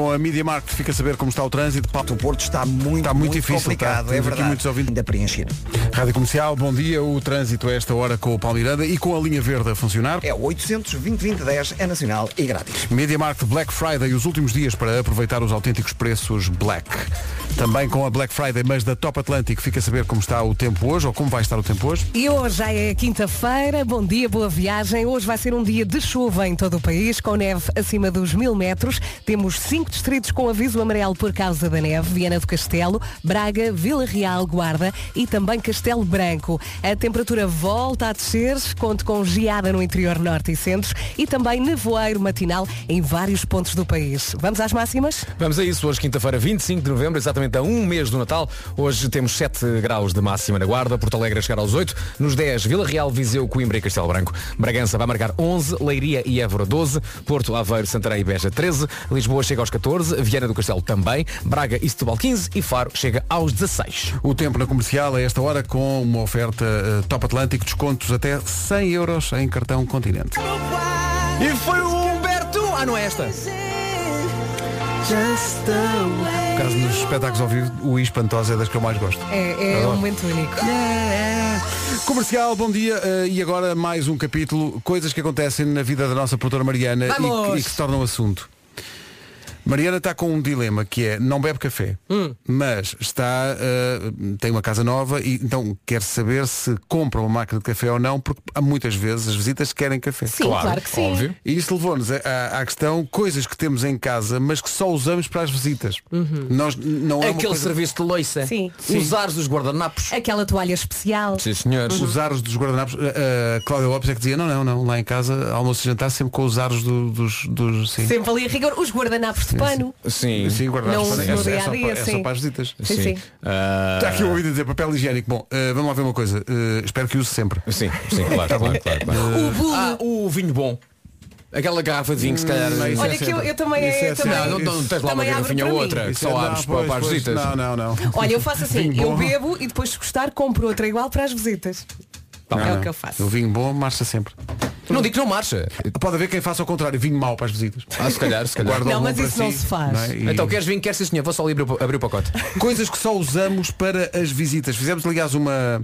Com a Media Market fica a saber como está o trânsito. O Porto está muito, Está muito, muito difícil. complicado, tá? é Temos aqui verdade. muitos ouvintes. Ainda preencher. Rádio Comercial, bom dia. O trânsito a esta hora com o Palmiranda e com a linha verde a funcionar. É o 800 2010 é nacional e grátis. Media Market Black Friday, os últimos dias para aproveitar os autênticos preços Black. Também com a Black Friday, mas da Top Atlântico, fica a saber como está o tempo hoje, ou como vai estar o tempo hoje. E hoje já é quinta-feira, bom dia, boa viagem. Hoje vai ser um dia de chuva em todo o país, com neve acima dos mil metros. Temos cinco distritos com aviso amarelo por causa da neve. Viana do Castelo, Braga, Vila Real, Guarda e também Castelo Branco. A temperatura volta a descer, conto com geada no interior norte e centro e também nevoeiro matinal em vários pontos do país. Vamos às máximas? Vamos a isso, hoje quinta-feira, 25 de novembro, exatamente a um mês do Natal. Hoje temos 7 graus de máxima na Guarda, Porto Alegre a chegar aos 8, nos 10, Vila Real, Viseu, Coimbra e Castelo Branco. Bragança vai marcar 11, Leiria e Évora 12, Porto, Aveiro, Santarém e Beja 13, Lisboa chega aos 14, Viana do Castelo também, Braga e Setúbal 15 e Faro chega aos 16. O tempo na comercial a esta hora com uma oferta eh, Top Atlântico, descontos até 100 euros em cartão Continente. E foi o Humberto! Ah, não é esta? Por causa dos espetáculos ao vivo, o I espantosa é das que eu mais gosto. É, é um momento único. Comercial, bom dia. eh, e agora mais um capítulo, coisas que acontecem na vida da nossa produtora Mariana e que, e que se tornam assunto. Mariana está com um dilema que é não bebe café, Hum. mas está eh, tem uma casa nova e então quer saber se compra uma máquina de café ou não, porque há muitas vezes as visitas querem café. Sim, claro, Claro, que sim. óbvio. E isso levou-nos à, à questão coisas que temos em casa, mas que só usamos para as visitas. Nós não é Aquele coisa- serviço de loiça. Sim. Os ares dos guardanapos. Aquela toalha especial. Sim, senhores. Os aros dos guardanapos, a, a Cláudia Lopes é que dizia, não, não, não, lá em casa, almoço e jantar sempre com os aros do- dos, dos sim. Sempre ali a rigor. Os guardanapos pano. Sim. Sim, Não de pano. no é, só- é dia a só é só sim. para as visitas. Sim, sim. Ah, Está aqui o ouvido dizer papel higiênico. Bom, eh, vamos lá ver uma coisa. Eh, espero que use sempre. Sim, sim, claro, Tá claro, claro, claro. O bolo. Ah, o vinho bom. Aquela garrafa de vinho, se calhar. Não, isso Olha é que eu, eu também, Isso é eu também, Não, não, não tens lá uma garrafinha ou outra, que só é- abres não, para, para as pois, visitas. Não, não, não. Olha, eu faço assim, Vinho eu bom. bebo e depois se gostar compro outra igual para as visitas. Não, é não. o que eu faço. O vinho bom marcha sempre. Não digo que não marcha. Pode haver quem faça ao contrário, vinho mau para as visitas. Ah, se calhar, se calhar. Guarda Não, mas isso não si, se faz. é? E- Então queres vinho, queres sim senhor, vou só ali abrir, o- abrir o pacote. Coisas que só usamos para as visitas. Fizemos, aliás, uma,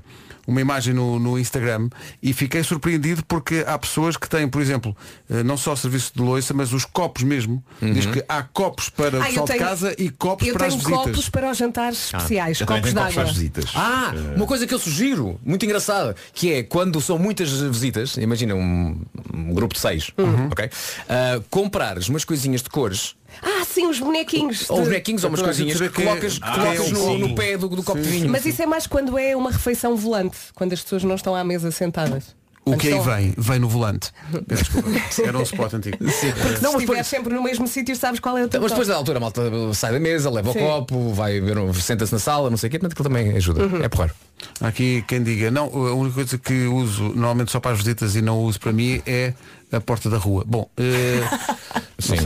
uma imagem no, no Instagram e fiquei surpreendido porque há pessoas que têm, por exemplo, eh, não só serviço de loiça, mas os copos mesmo. Diz que há copos para o Ah, eu pessoal de tenho- casa e copos Eu para as tenho visitas. copos para os jantares especiais, Eu também copos de tenho copos para as água. visitas. Ah, uma coisa que eu sugiro, muito engraçada, que é quando são muitas visitas, imagina um, um grupo de seis, ok? Ah, comprares umas coisinhas de cores, Ah, sim, os bonequinhos. ou de- bonequinhos ou umas coisinhas que é- colocas, Ah, colocas sim, no, pé do, do copo de vinho. Mas isso é mais quando é uma refeição volante, quando as pessoas não estão à mesa sentadas. O que aí vem? Vem no volante. Desculpa. Era um spot antigo. Não, Se estiver depois, sempre no mesmo sítio, sabes qual é o teu mas depois da altura a malta sai da mesa, leva Sim. o copo, vai ver, um- senta-se na sala, não sei o quê, portanto aquilo também ajuda. É porrar. Há aqui quem diga, não, a única coisa que uso normalmente só para as visitas e não uso para mim é a porta da rua. Bom, eh, Sim.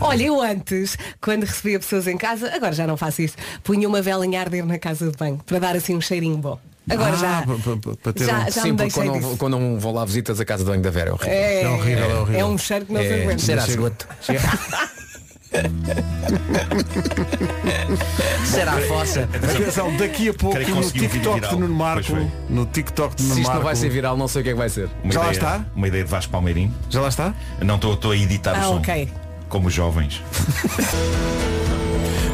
Olha, eu antes, quando recebia pessoas em casa, agora já não faço isso, punha uma velinha a arder na casa de banho, para dar assim um cheirinho bom. Agora ah, já. pa- pa- pa- para ter já- um- já Sim, porque deixei quando não, quando não vou lá visitas a casa de banho da Vera é horrível. É, É horrível, é horrível. é um cheiro que não se É, aguenta. cheira a esgoto. Será a fossa. Atenção, daqui a pouco no TikTok de. Nuno Marco, no TikTok de Nuno Se isto Marco, não vai ser viral, não sei o que é que vai ser. Uma Já lá ideia, está? Uma ideia de Vasco Palmeirim. já lá está? Não estou a editar Ah, o som. ok. Como jovens.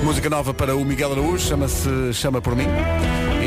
Música nova para o Miguel Araújo, chama-se Chama por mim.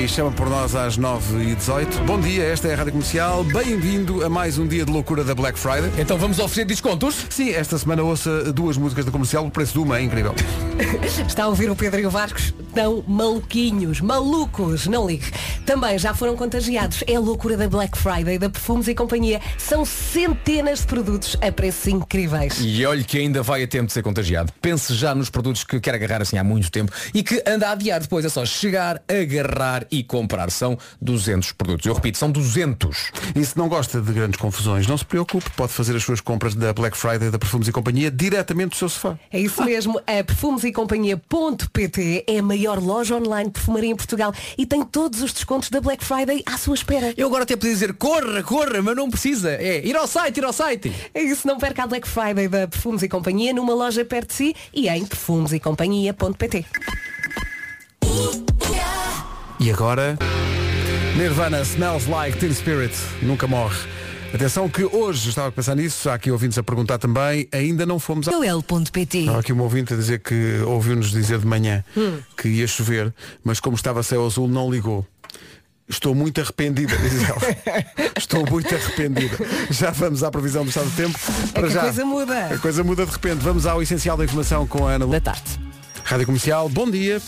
E e chama por nós às 9h18. Bom dia, esta é a Rádio Comercial. Bem-vindo a mais um dia de loucura da Black Friday. Então vamos oferecer descontos? Sim, esta semana ouça duas músicas da comercial, o preço de uma é incrível. Está a ouvir o Pedro e o Vascos? Estão maluquinhos, malucos, não ligue. Também já foram contagiados. É a loucura da Black Friday, da Perfumes e Companhia. São centenas de produtos a preços incríveis. E olhe que ainda vai a tempo de ser contagiado. Pense já nos produtos que quer agarrar assim há muito tempo e que anda a adiar depois. É só chegar, agarrar e comprar. São 200 produtos. Eu repito, são 200. E se não gosta de grandes confusões, não se preocupe, pode fazer as suas compras da Black Friday da Perfumes e Companhia diretamente do seu sofá. É isso mesmo, a perfumesecompanhia.pt é a maior loja online de perfumaria em Portugal e tem todos os descontos da Black Friday à sua espera. Eu agora até podia dizer corra, corra, mas não precisa. É ir ao site, ir ao site. É isso, não perca a Black Friday da Perfumes e Companhia numa loja perto de si e em perfumesecompanhia.pt. E agora, Nirvana Smells Like Teen Spirit, nunca morre. Atenção que hoje, estava a pensar nisso, há aqui ouvintes a perguntar também, ainda não fomos a... Joel.pt Há aqui um ouvinte a dizer que ouviu-nos dizer de manhã Hum. que ia chover, mas como estava céu azul não ligou. Estou muito arrependida, diz ela. Estou muito arrependida. Já vamos à previsão do estado do tempo. É Para já. a coisa muda. A coisa muda de repente. Vamos ao essencial da informação com a Ana Lu. Da tarde. Rádio Comercial, bom dia.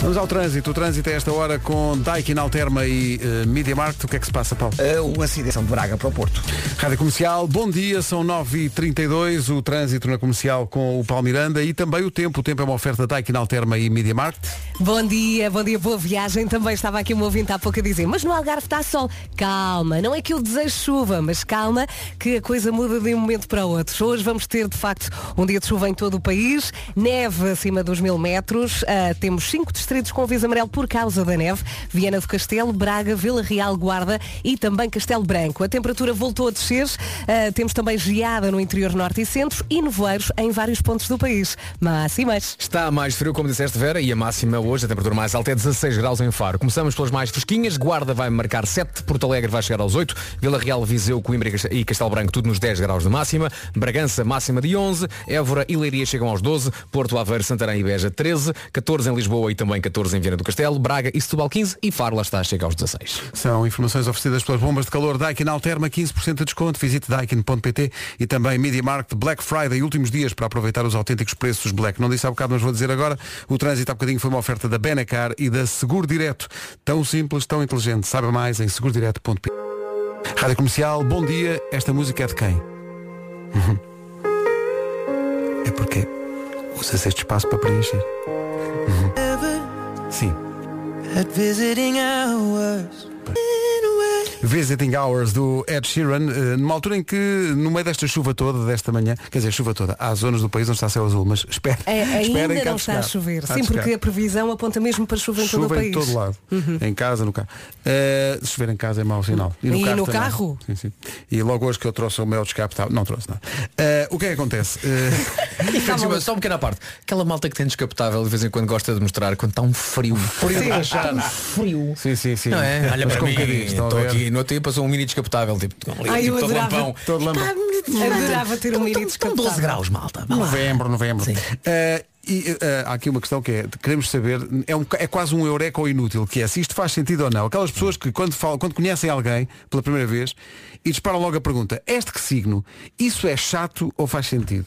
Vamos ao trânsito. O trânsito é esta hora com Daikin Alterma e uh, Media Market. O que é que se passa, Paulo? Uh, um acidente de Braga para o Porto. Rádio Comercial, bom dia, são 9h32, o trânsito na comercial com o Paulo Miranda e também o tempo. O tempo é uma oferta Daikin Alterma e Media Market. Bom dia, bom dia, boa viagem. Também estava aqui um ouvinte há pouco a dizer, mas no Algarve está sol. Calma, não é que eu desejo chuva, mas calma que a coisa muda de um momento para o outro. Hoje vamos ter, de facto, um dia de chuva em todo o país, neve acima dos mil metros, Ah, temos cinco distritos com aviso amarelo por causa da neve, Viana do Castelo, Braga, Vila Real, Guarda e também Castelo Branco. A temperatura voltou a descer, Ah, temos também geada no interior norte e centro e nevoeiros em vários pontos do país. Máximas. Está mais frio, como disseste, Vera, e a máxima hoje, a temperatura mais alta é 16 graus em Faro. Começamos pelas mais fresquinhas. Guarda vai marcar 7, Porto Alegre vai chegar aos 8, Vila Real, Viseu, Coimbra e e Castelo Branco, tudo nos 10 graus de máxima. Bragança, máxima de 11. Évora e Leiria chegam aos 12. Porto Aveiro, Santarém e Beja, 13. 14 em Lisboa e também 14 em Viana do Castelo. Braga e Setúbal, 15. E Faro, está, chega aos 16. São informações oferecidas pelas bombas de calor Daikin Alterma, 15% de desconto. Visite daikin.pt e também Media Market Black Friday, últimos dias para aproveitar os autênticos preços Black. Não disse há bocado, mas vou dizer agora. O trânsito há bocadinho foi uma oferta da Benacar e da Seguro Direto. Tão simples, tão inteligente. Saiba mais em segurodireto.pt. Rádio Comercial, bom dia. Esta música é de quem? Uhum. É porque usas este espaço para preencher. Sim. Visiting Hours do Ed Sheeran, eh, numa altura em que, no meio desta chuva toda, desta manhã, quer dizer, chuva toda, há zonas do país onde está céu azul, mas espera, É, ainda não está a chover. Sim, porque a previsão aponta mesmo para chuva em todo o Chuva em país. todo lado, Uhum. em casa, no carro. Eh, se chover em casa é mau sinal. E no também. carro? Sim, sim. E logo hoje que eu trouxe o meu de escape, tá- não trouxe nada. Eh, o que é que acontece? Eh, Desculpa, só uma pequena parte. Aquela malta que tem descapotável de vez em quando gosta de mostrar quando está um frio. Frio Sim. frio. Sim, sim, sim. Não é? Olha Mas para mim, estou aqui, no outro dia passou um mini descapotável, tipo, Ai, eu tipo todo adorava. lampão. Todo lampão. Adorava ter um mini Estão 12 graus, malta. vá lá. Novembro, novembro. Sim. Eh, e eh, há aqui uma questão que é, queremos saber, é, um, é quase um eureka ou inútil, que é se isto faz sentido ou não. Aquelas pessoas que quando, falam, quando conhecem alguém pela primeira vez e disparam logo a pergunta, este que signo, isso é chato ou faz sentido?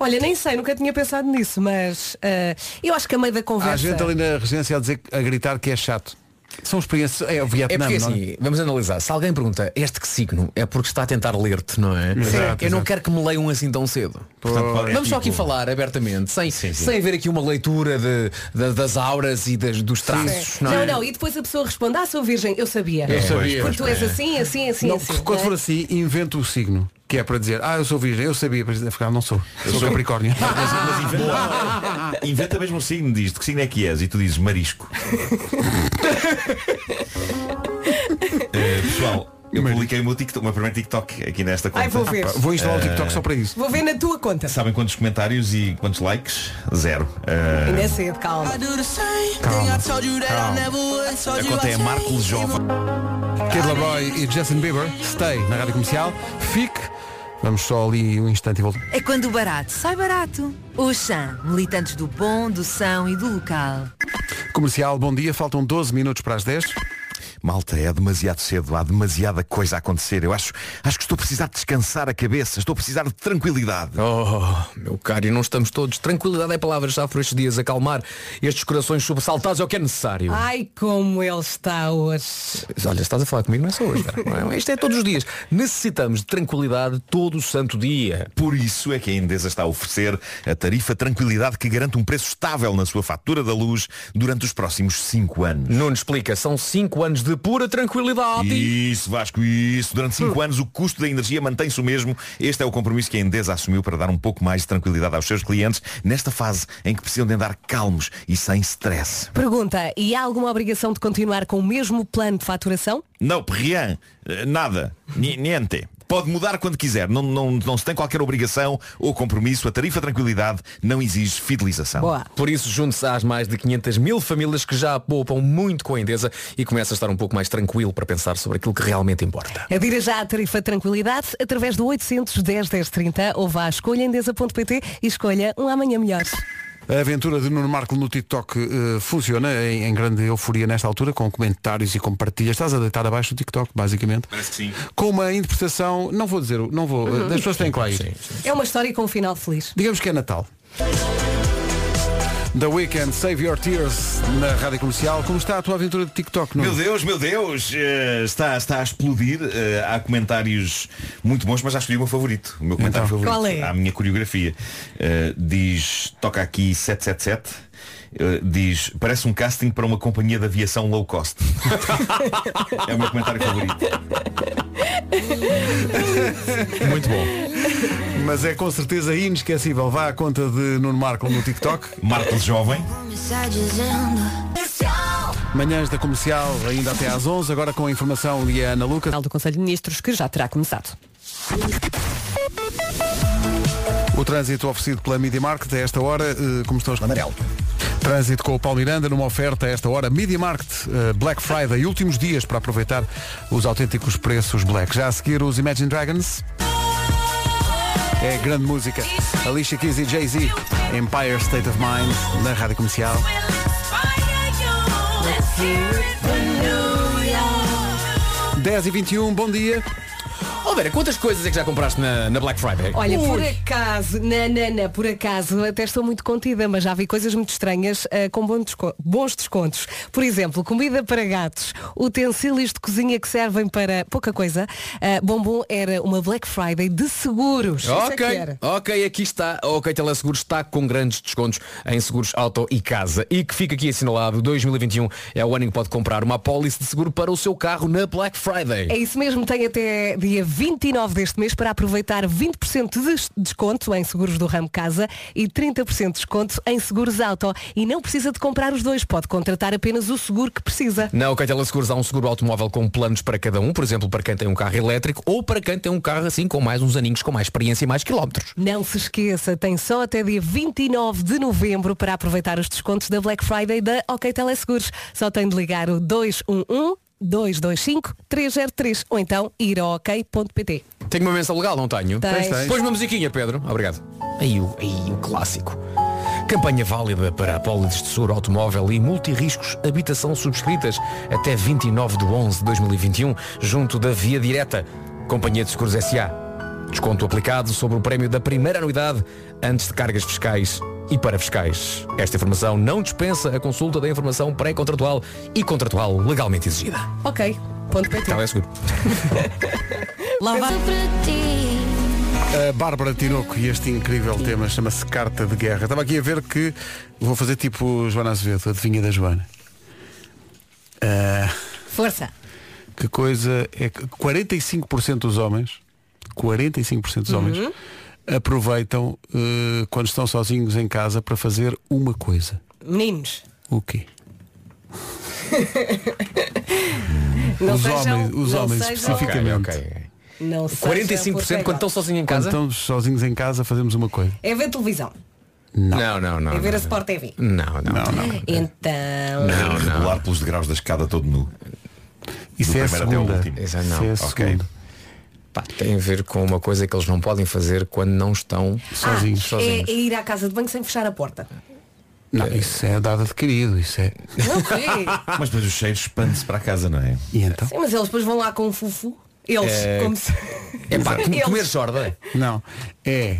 Olha, nem sei, nunca tinha pensado nisso, mas ah, eu acho que a meio da Há conversa. gente ali na regência a dizer, a gritar que é chato. São experiências, é o É Vietnã, porque não é? assim, vamos analisar. Se alguém pergunta este que signo, é porque está a tentar ler-te, não é? Exato, Eu não exato. quero que me leiam assim tão cedo. Portanto, é Vamos só tipo- aqui falar abertamente, sem, Sim, sim. sem haver aqui uma leitura de, de- das auras e das- dos traços. Não, Não, é? não, e depois a pessoa responde, ah, sou virgem, eu sabia. Eu sabia. Porque tu és assim, assim, assim, Não, assim. quando não é? for assim, inventa o signo. Que é para dizer, ah, eu sou virgem, eu sabia, mas afinal não sou. Eu sou Capricórnio. Mas, mas inventa, inventa mesmo o signo, diz que signo é que és? E tu dizes marisco. Eh, pessoal, eu publiquei o meu, TikTok, o meu primeiro TikTok aqui nesta conta. Ai, vou ver. Vou instalar o TikTok só para isso. Vou ver na tua conta. Sabem quantos comentários e quantos likes? Zero. Eh, Ainda é cedo, calma. a conta é Marco Jovem. Kid Laroi e Justin Bieber, Stay, na rádio comercial. Fique. Vamos só ali um instante e voltamos. É quando o barato sai barato. Oxã, militantes do bom, do são e do local. Comercial, bom dia. Faltam 12 minutos para as 10. Malta, é demasiado cedo, há demasiada coisa a acontecer. Eu acho, acho que estou a precisar de descansar a cabeça, estou a precisar de tranquilidade. Oh, meu caro, e não estamos todos. Tranquilidade é palavra já por estes dias. Acalmar estes corações sobressaltados é o que é necessário. Ai, como ele está hoje. Olha, estás a falar comigo, não é só hoje. não é? Isto é todos os dias. Necessitamos de tranquilidade todo o santo dia. Por isso é que a Endesa está a oferecer a tarifa Tranquilidade que garante um preço estável na sua fatura da luz durante os próximos 5 anos. Não nos explica, são 5 anos de pura tranquilidade. Isso, Vasco, isso. Durante 5 anos o custo da energia mantém-se o mesmo. Este é o compromisso que a Endesa assumiu para dar um pouco mais de tranquilidade aos seus clientes nesta fase em que precisam de andar calmos e sem stress. Pergunta, e há alguma obrigação de continuar com o mesmo plano de faturação? Não, rien, eh, nada, Ni- niente. Pode mudar quando quiser, não, não, não se tem qualquer obrigação ou compromisso. A tarifa Tranquilidade não exige fidelização. Boa. Por isso, junte-se às mais de 500 mil famílias que já poupam muito com a Endesa e começa a estar um pouco mais tranquilo para pensar sobre aquilo que realmente importa. Adira já a tarifa Tranquilidade através do 810 1030 ou vá a escolhaendesa.pt e escolha um amanhã melhor. A aventura de Nuno Marco no TikTok eh, funciona em, em grande euforia nesta altura, com comentários e com partilhas. Estás a deitar abaixo o TikTok, basicamente. Parece que sim. Com uma interpretação, não vou dizer, não vou, Uhum. as pessoas têm que lá ir. É uma história com um final feliz. Digamos que é Natal. The Weekend, Save Your Tears na Rádio Comercial. Como está a tua aventura de TikTok? Nuno? Meu Deus, meu Deus, eh, está, está a explodir. Eh, há comentários muito bons, mas já escolhi o meu favorito. O meu comentário Então. favorito. Qual é? A minha coreografia. Eh, diz, toca aqui 777. Eh, diz, parece um casting para uma companhia de aviação low cost. é o meu comentário favorito. Muito bom. Mas é com certeza inesquecível. Vá à conta de Nuno Marco no TikTok. Marcos Jovem. Manhãs da Comercial, ainda até às 11, agora com a informação de Ana Lucas. do Conselho de Ministros que já terá começado. O trânsito oferecido pela Media Market a esta hora, eh, como estão os... Amarelo. Trânsito com o Paulo Miranda numa oferta a esta hora. Media Market, eh, Black Friday, últimos dias para aproveitar os autênticos preços Black. Já a seguir os Imagine Dragons. É grande música. Alicia Keys e Jay-Z. Empire State of Mind na Rádio Comercial. Dez e 21 bom dia. Oh, Vera, quantas coisas é que já compraste na, na Black Friday? Olha, por acaso, na, na, na, por acaso, até estou muito contida, mas já vi coisas muito estranhas eh, com bom desco- bons descontos. Por exemplo, comida para gatos, utensílios de cozinha que servem para pouca coisa. Eh, bombom era uma Black Friday de seguros. É Ok, era. ok, aqui está. OK Teleseguros está com grandes descontos em seguros auto e casa. E que fica aqui assinalado, 2021 é o ano em que pode comprar uma apólice de seguro para o seu carro na Black Friday. É isso mesmo, tem até dia 29 deste mês para aproveitar 20% de des- desconto em seguros do ramo casa e 30% de desconto em seguros auto. E não precisa de comprar os dois, pode contratar apenas o seguro que precisa. Na OK Teleseguros há um seguro automóvel com planos para cada um, por exemplo, para quem tem um carro elétrico ou para quem tem um carro assim com mais uns aninhos, com mais experiência e mais quilómetros. Não se esqueça, tem só até dia 29 de novembro para aproveitar os descontos da Black Friday da OK Teleseguros. Só tem de ligar o 211 225 303 ou então ir ao ok.pt. Tenho uma mensa legal, não tenho? Tens. Tens, uma musiquinha, Pedro. Obrigado. Aí o, aí o clássico. Campanha válida para apólices de seguro automóvel e multirriscos habitação subscritas até 29 de 11 de 2021 junto da Via Direta. Companhia de Seguros SA. Desconto aplicado sobre o prémio da primeira anuidade antes de cargas fiscais e para fiscais. Esta informação não dispensa a consulta da informação pré-contratual e contratual legalmente exigida. Ok. Ponto PT. Teleseguro. Lá vai. A Bárbara Tinoco e este incrível tema chama-se Carta de Guerra. Estava aqui a ver que vou fazer tipo Joana Azevedo, adivinha da Joana. Ah, Força. que coisa é que 45% dos homens, 45% dos homens Uhum. Aproveitam eh, quando estão sozinhos em casa para fazer uma coisa. Meninos. O quê? Não os sejam- homens, os não homens sejam- especificamente. Ok, ok. Não sejam 45% quando estão sozinhos em Quando casa? estamos sozinhos em casa fazemos uma coisa. É ver televisão. Não, não, não. é ver não. a Sport TV. Não, não. não. Então. Não, não. Rolar pelos degraus da escada todo nu. Isso Do é a primeiro até ao segunda. último. Isso é é a Ok. segunda. Pá, tem a ver com uma coisa que eles não podem fazer quando não estão Sozinhos. É, sozinhos. é ir à casa de banho sem fechar a porta. Não, isso é dado adquirido, isso é. Mas depois o cheiro expande-se para a casa, não é? E então? Sim, mas eles depois vão lá com o fufu. Eles, É- como se... É pá, Eles. comer sorda. Não. É.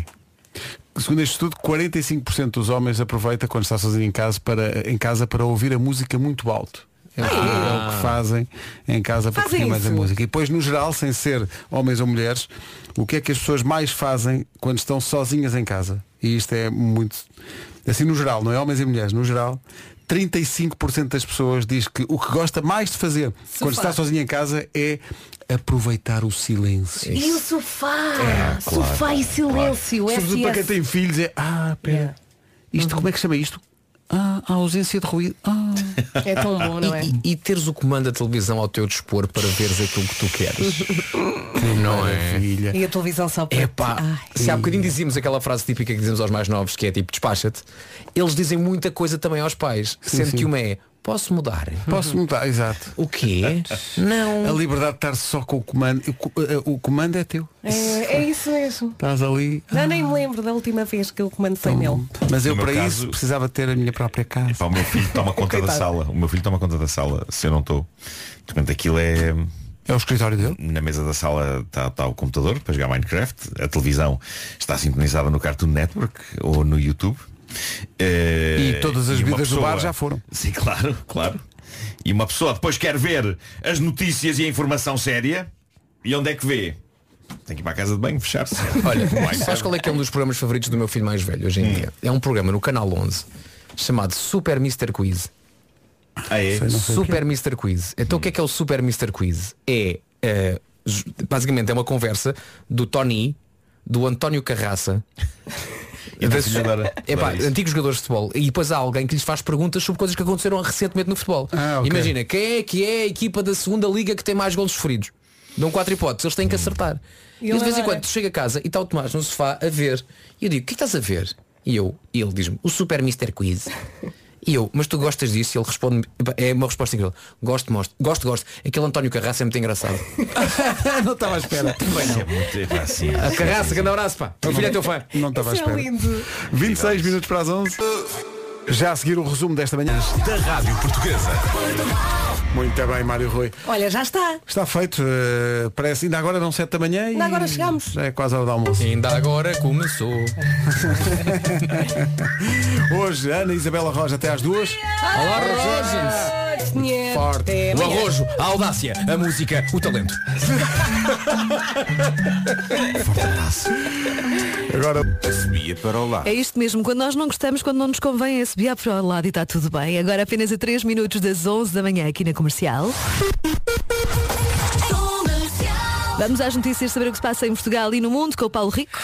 Segundo este estudo, 45% dos homens aproveita quando está sozinho em casa para, em casa para ouvir a música muito alto. É, o que- é o que fazem em casa para Fazem curtir mais a música. E depois, no geral, sem ser homens ou mulheres, o que é que as pessoas mais fazem quando estão sozinhas em casa? E isto é muito. Assim, no geral, não é homens e mulheres, no geral. 35% das pessoas diz que o que gosta mais de fazer quando está sozinho em casa é aproveitar o silêncio. E o sofá? É, claro, sofá e silêncio. Sobretudo para quem tem filhos é. Ah, pera. Isto como é que chama isto? Ah, a ausência de ruído. Ah. É tão bom, não é? E, e teres o comando da televisão ao teu dispor para veres aquilo que tu queres. não é? Maravilha. E a televisão só para. Epá, Ai. se há bocadinho dizíamos aquela frase típica que dizemos aos mais novos, que é tipo despacha-te, eles dizem muita coisa também aos pais, Sim, sendo sim. que uma é posso mudar? Posso mudar, exato. O quê? Não. A liberdade de estar só com o comando. O, co- eh, o comando é teu. É, é isso mesmo. Estás ali. Já nem me lembro da última vez que eu comando foi nele. Mas eu No meu para caso- isso precisava ter a minha própria casa. Pá, o meu filho toma conta da sala. O meu filho toma conta da sala, se eu não estou. Portanto, aquilo é. É o escritório dele? Na mesa da sala está o computador para jogar Minecraft. A televisão está sintonizada no Cartoon Network ou no YouTube. Eh, E todas as vidas do bar já foram. Sim, claro, claro. E uma pessoa depois quer ver as notícias e a informação séria. E onde é que vê? Tem que ir para a casa de banho fechar-se. Olha, sabes qual é que é um dos programas favoritos do meu filho mais velho hoje em dia? É um programa no canal 11 chamado Super Mr. Quiz. Ah, é? Super Mr. Quiz. Então o que é que é o Super Mr. Quiz? É ju- basicamente é uma conversa do Tony, do António Carraça. E Epá, isso. antigos jogadores de futebol e depois há alguém que lhes faz perguntas sobre coisas que aconteceram recentemente no futebol Ah, ok. imagina, quem é que é a equipa da segunda liga que tem mais golos sofridos dão quatro hipóteses, eles têm que acertar E e, ele de vez em adora. quando tu chega a casa e está o Tomás no sofá a ver e eu digo, o que é que estás a ver? e eu, e ele diz-me, o Super Mr. Quiz e eu, mas tu gostas disso? E ele responde é uma resposta incrível. Gosto, gosto, gosto, gosto. Aquele António Carraça é muito engraçado. não estava à espera. É muito é assim, A Carraça, grande abraço, pá. O filho é teu fã. Não estava à é espera. lindo. 26 minutos para as 11. Já a seguir o resumo desta manhã. Da Rádio Portuguesa. Muito bem, Mário Rui. Olha, já está. Está feito. eh, parece ainda agora não 7 da manhã e Ainda agora chegamos. Já é quase a hora do almoço. Ainda agora começou. Hoje, Ana Isabela Roja até às duas. Olá, Rogens. Forte. O amanhã. arrojo, a audácia, a música, o talento. Agora. Subia para o lado. É isto mesmo, quando nós não gostamos, quando não nos convém, é subir para o lado e está tudo bem. Agora apenas a 3 minutos das 11 da manhã aqui na Comercial. Vamos às notícias saber o que se passa em Portugal e no mundo com o Paulo Rico.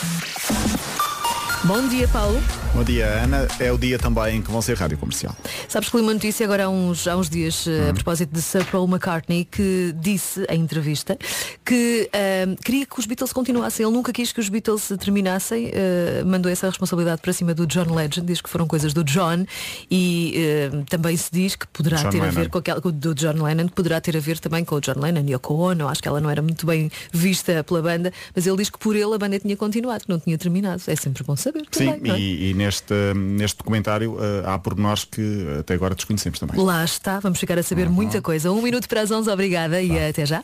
Bom dia, Paulo. Bom dia, Ana. É o dia também em que vão ser rádio comercial. Sabes que li uma notícia agora há uns, há uns dias eh, a propósito de Sir Paul McCartney que disse em entrevista que ahm, queria que os Beatles continuassem. Ele nunca quis que os Beatles terminassem. eh, mandou essa responsabilidade para cima do John Legend. Diz que foram coisas do John e eh, também se diz que poderá John ter a ver Lennon. com aquela do John Lennon, poderá ter a ver também com o John Lennon e a Ono. Acho que ela não era muito bem vista pela banda, mas ele diz que por ele a banda tinha continuado, que não tinha terminado. É sempre bom saber. Sim, também, não é? e, e neste, neste documentário eh, há pormenores que até agora desconhecemos também. Lá está, vamos ficar a saber muita coisa. Um minuto para as 11, obrigada e até já.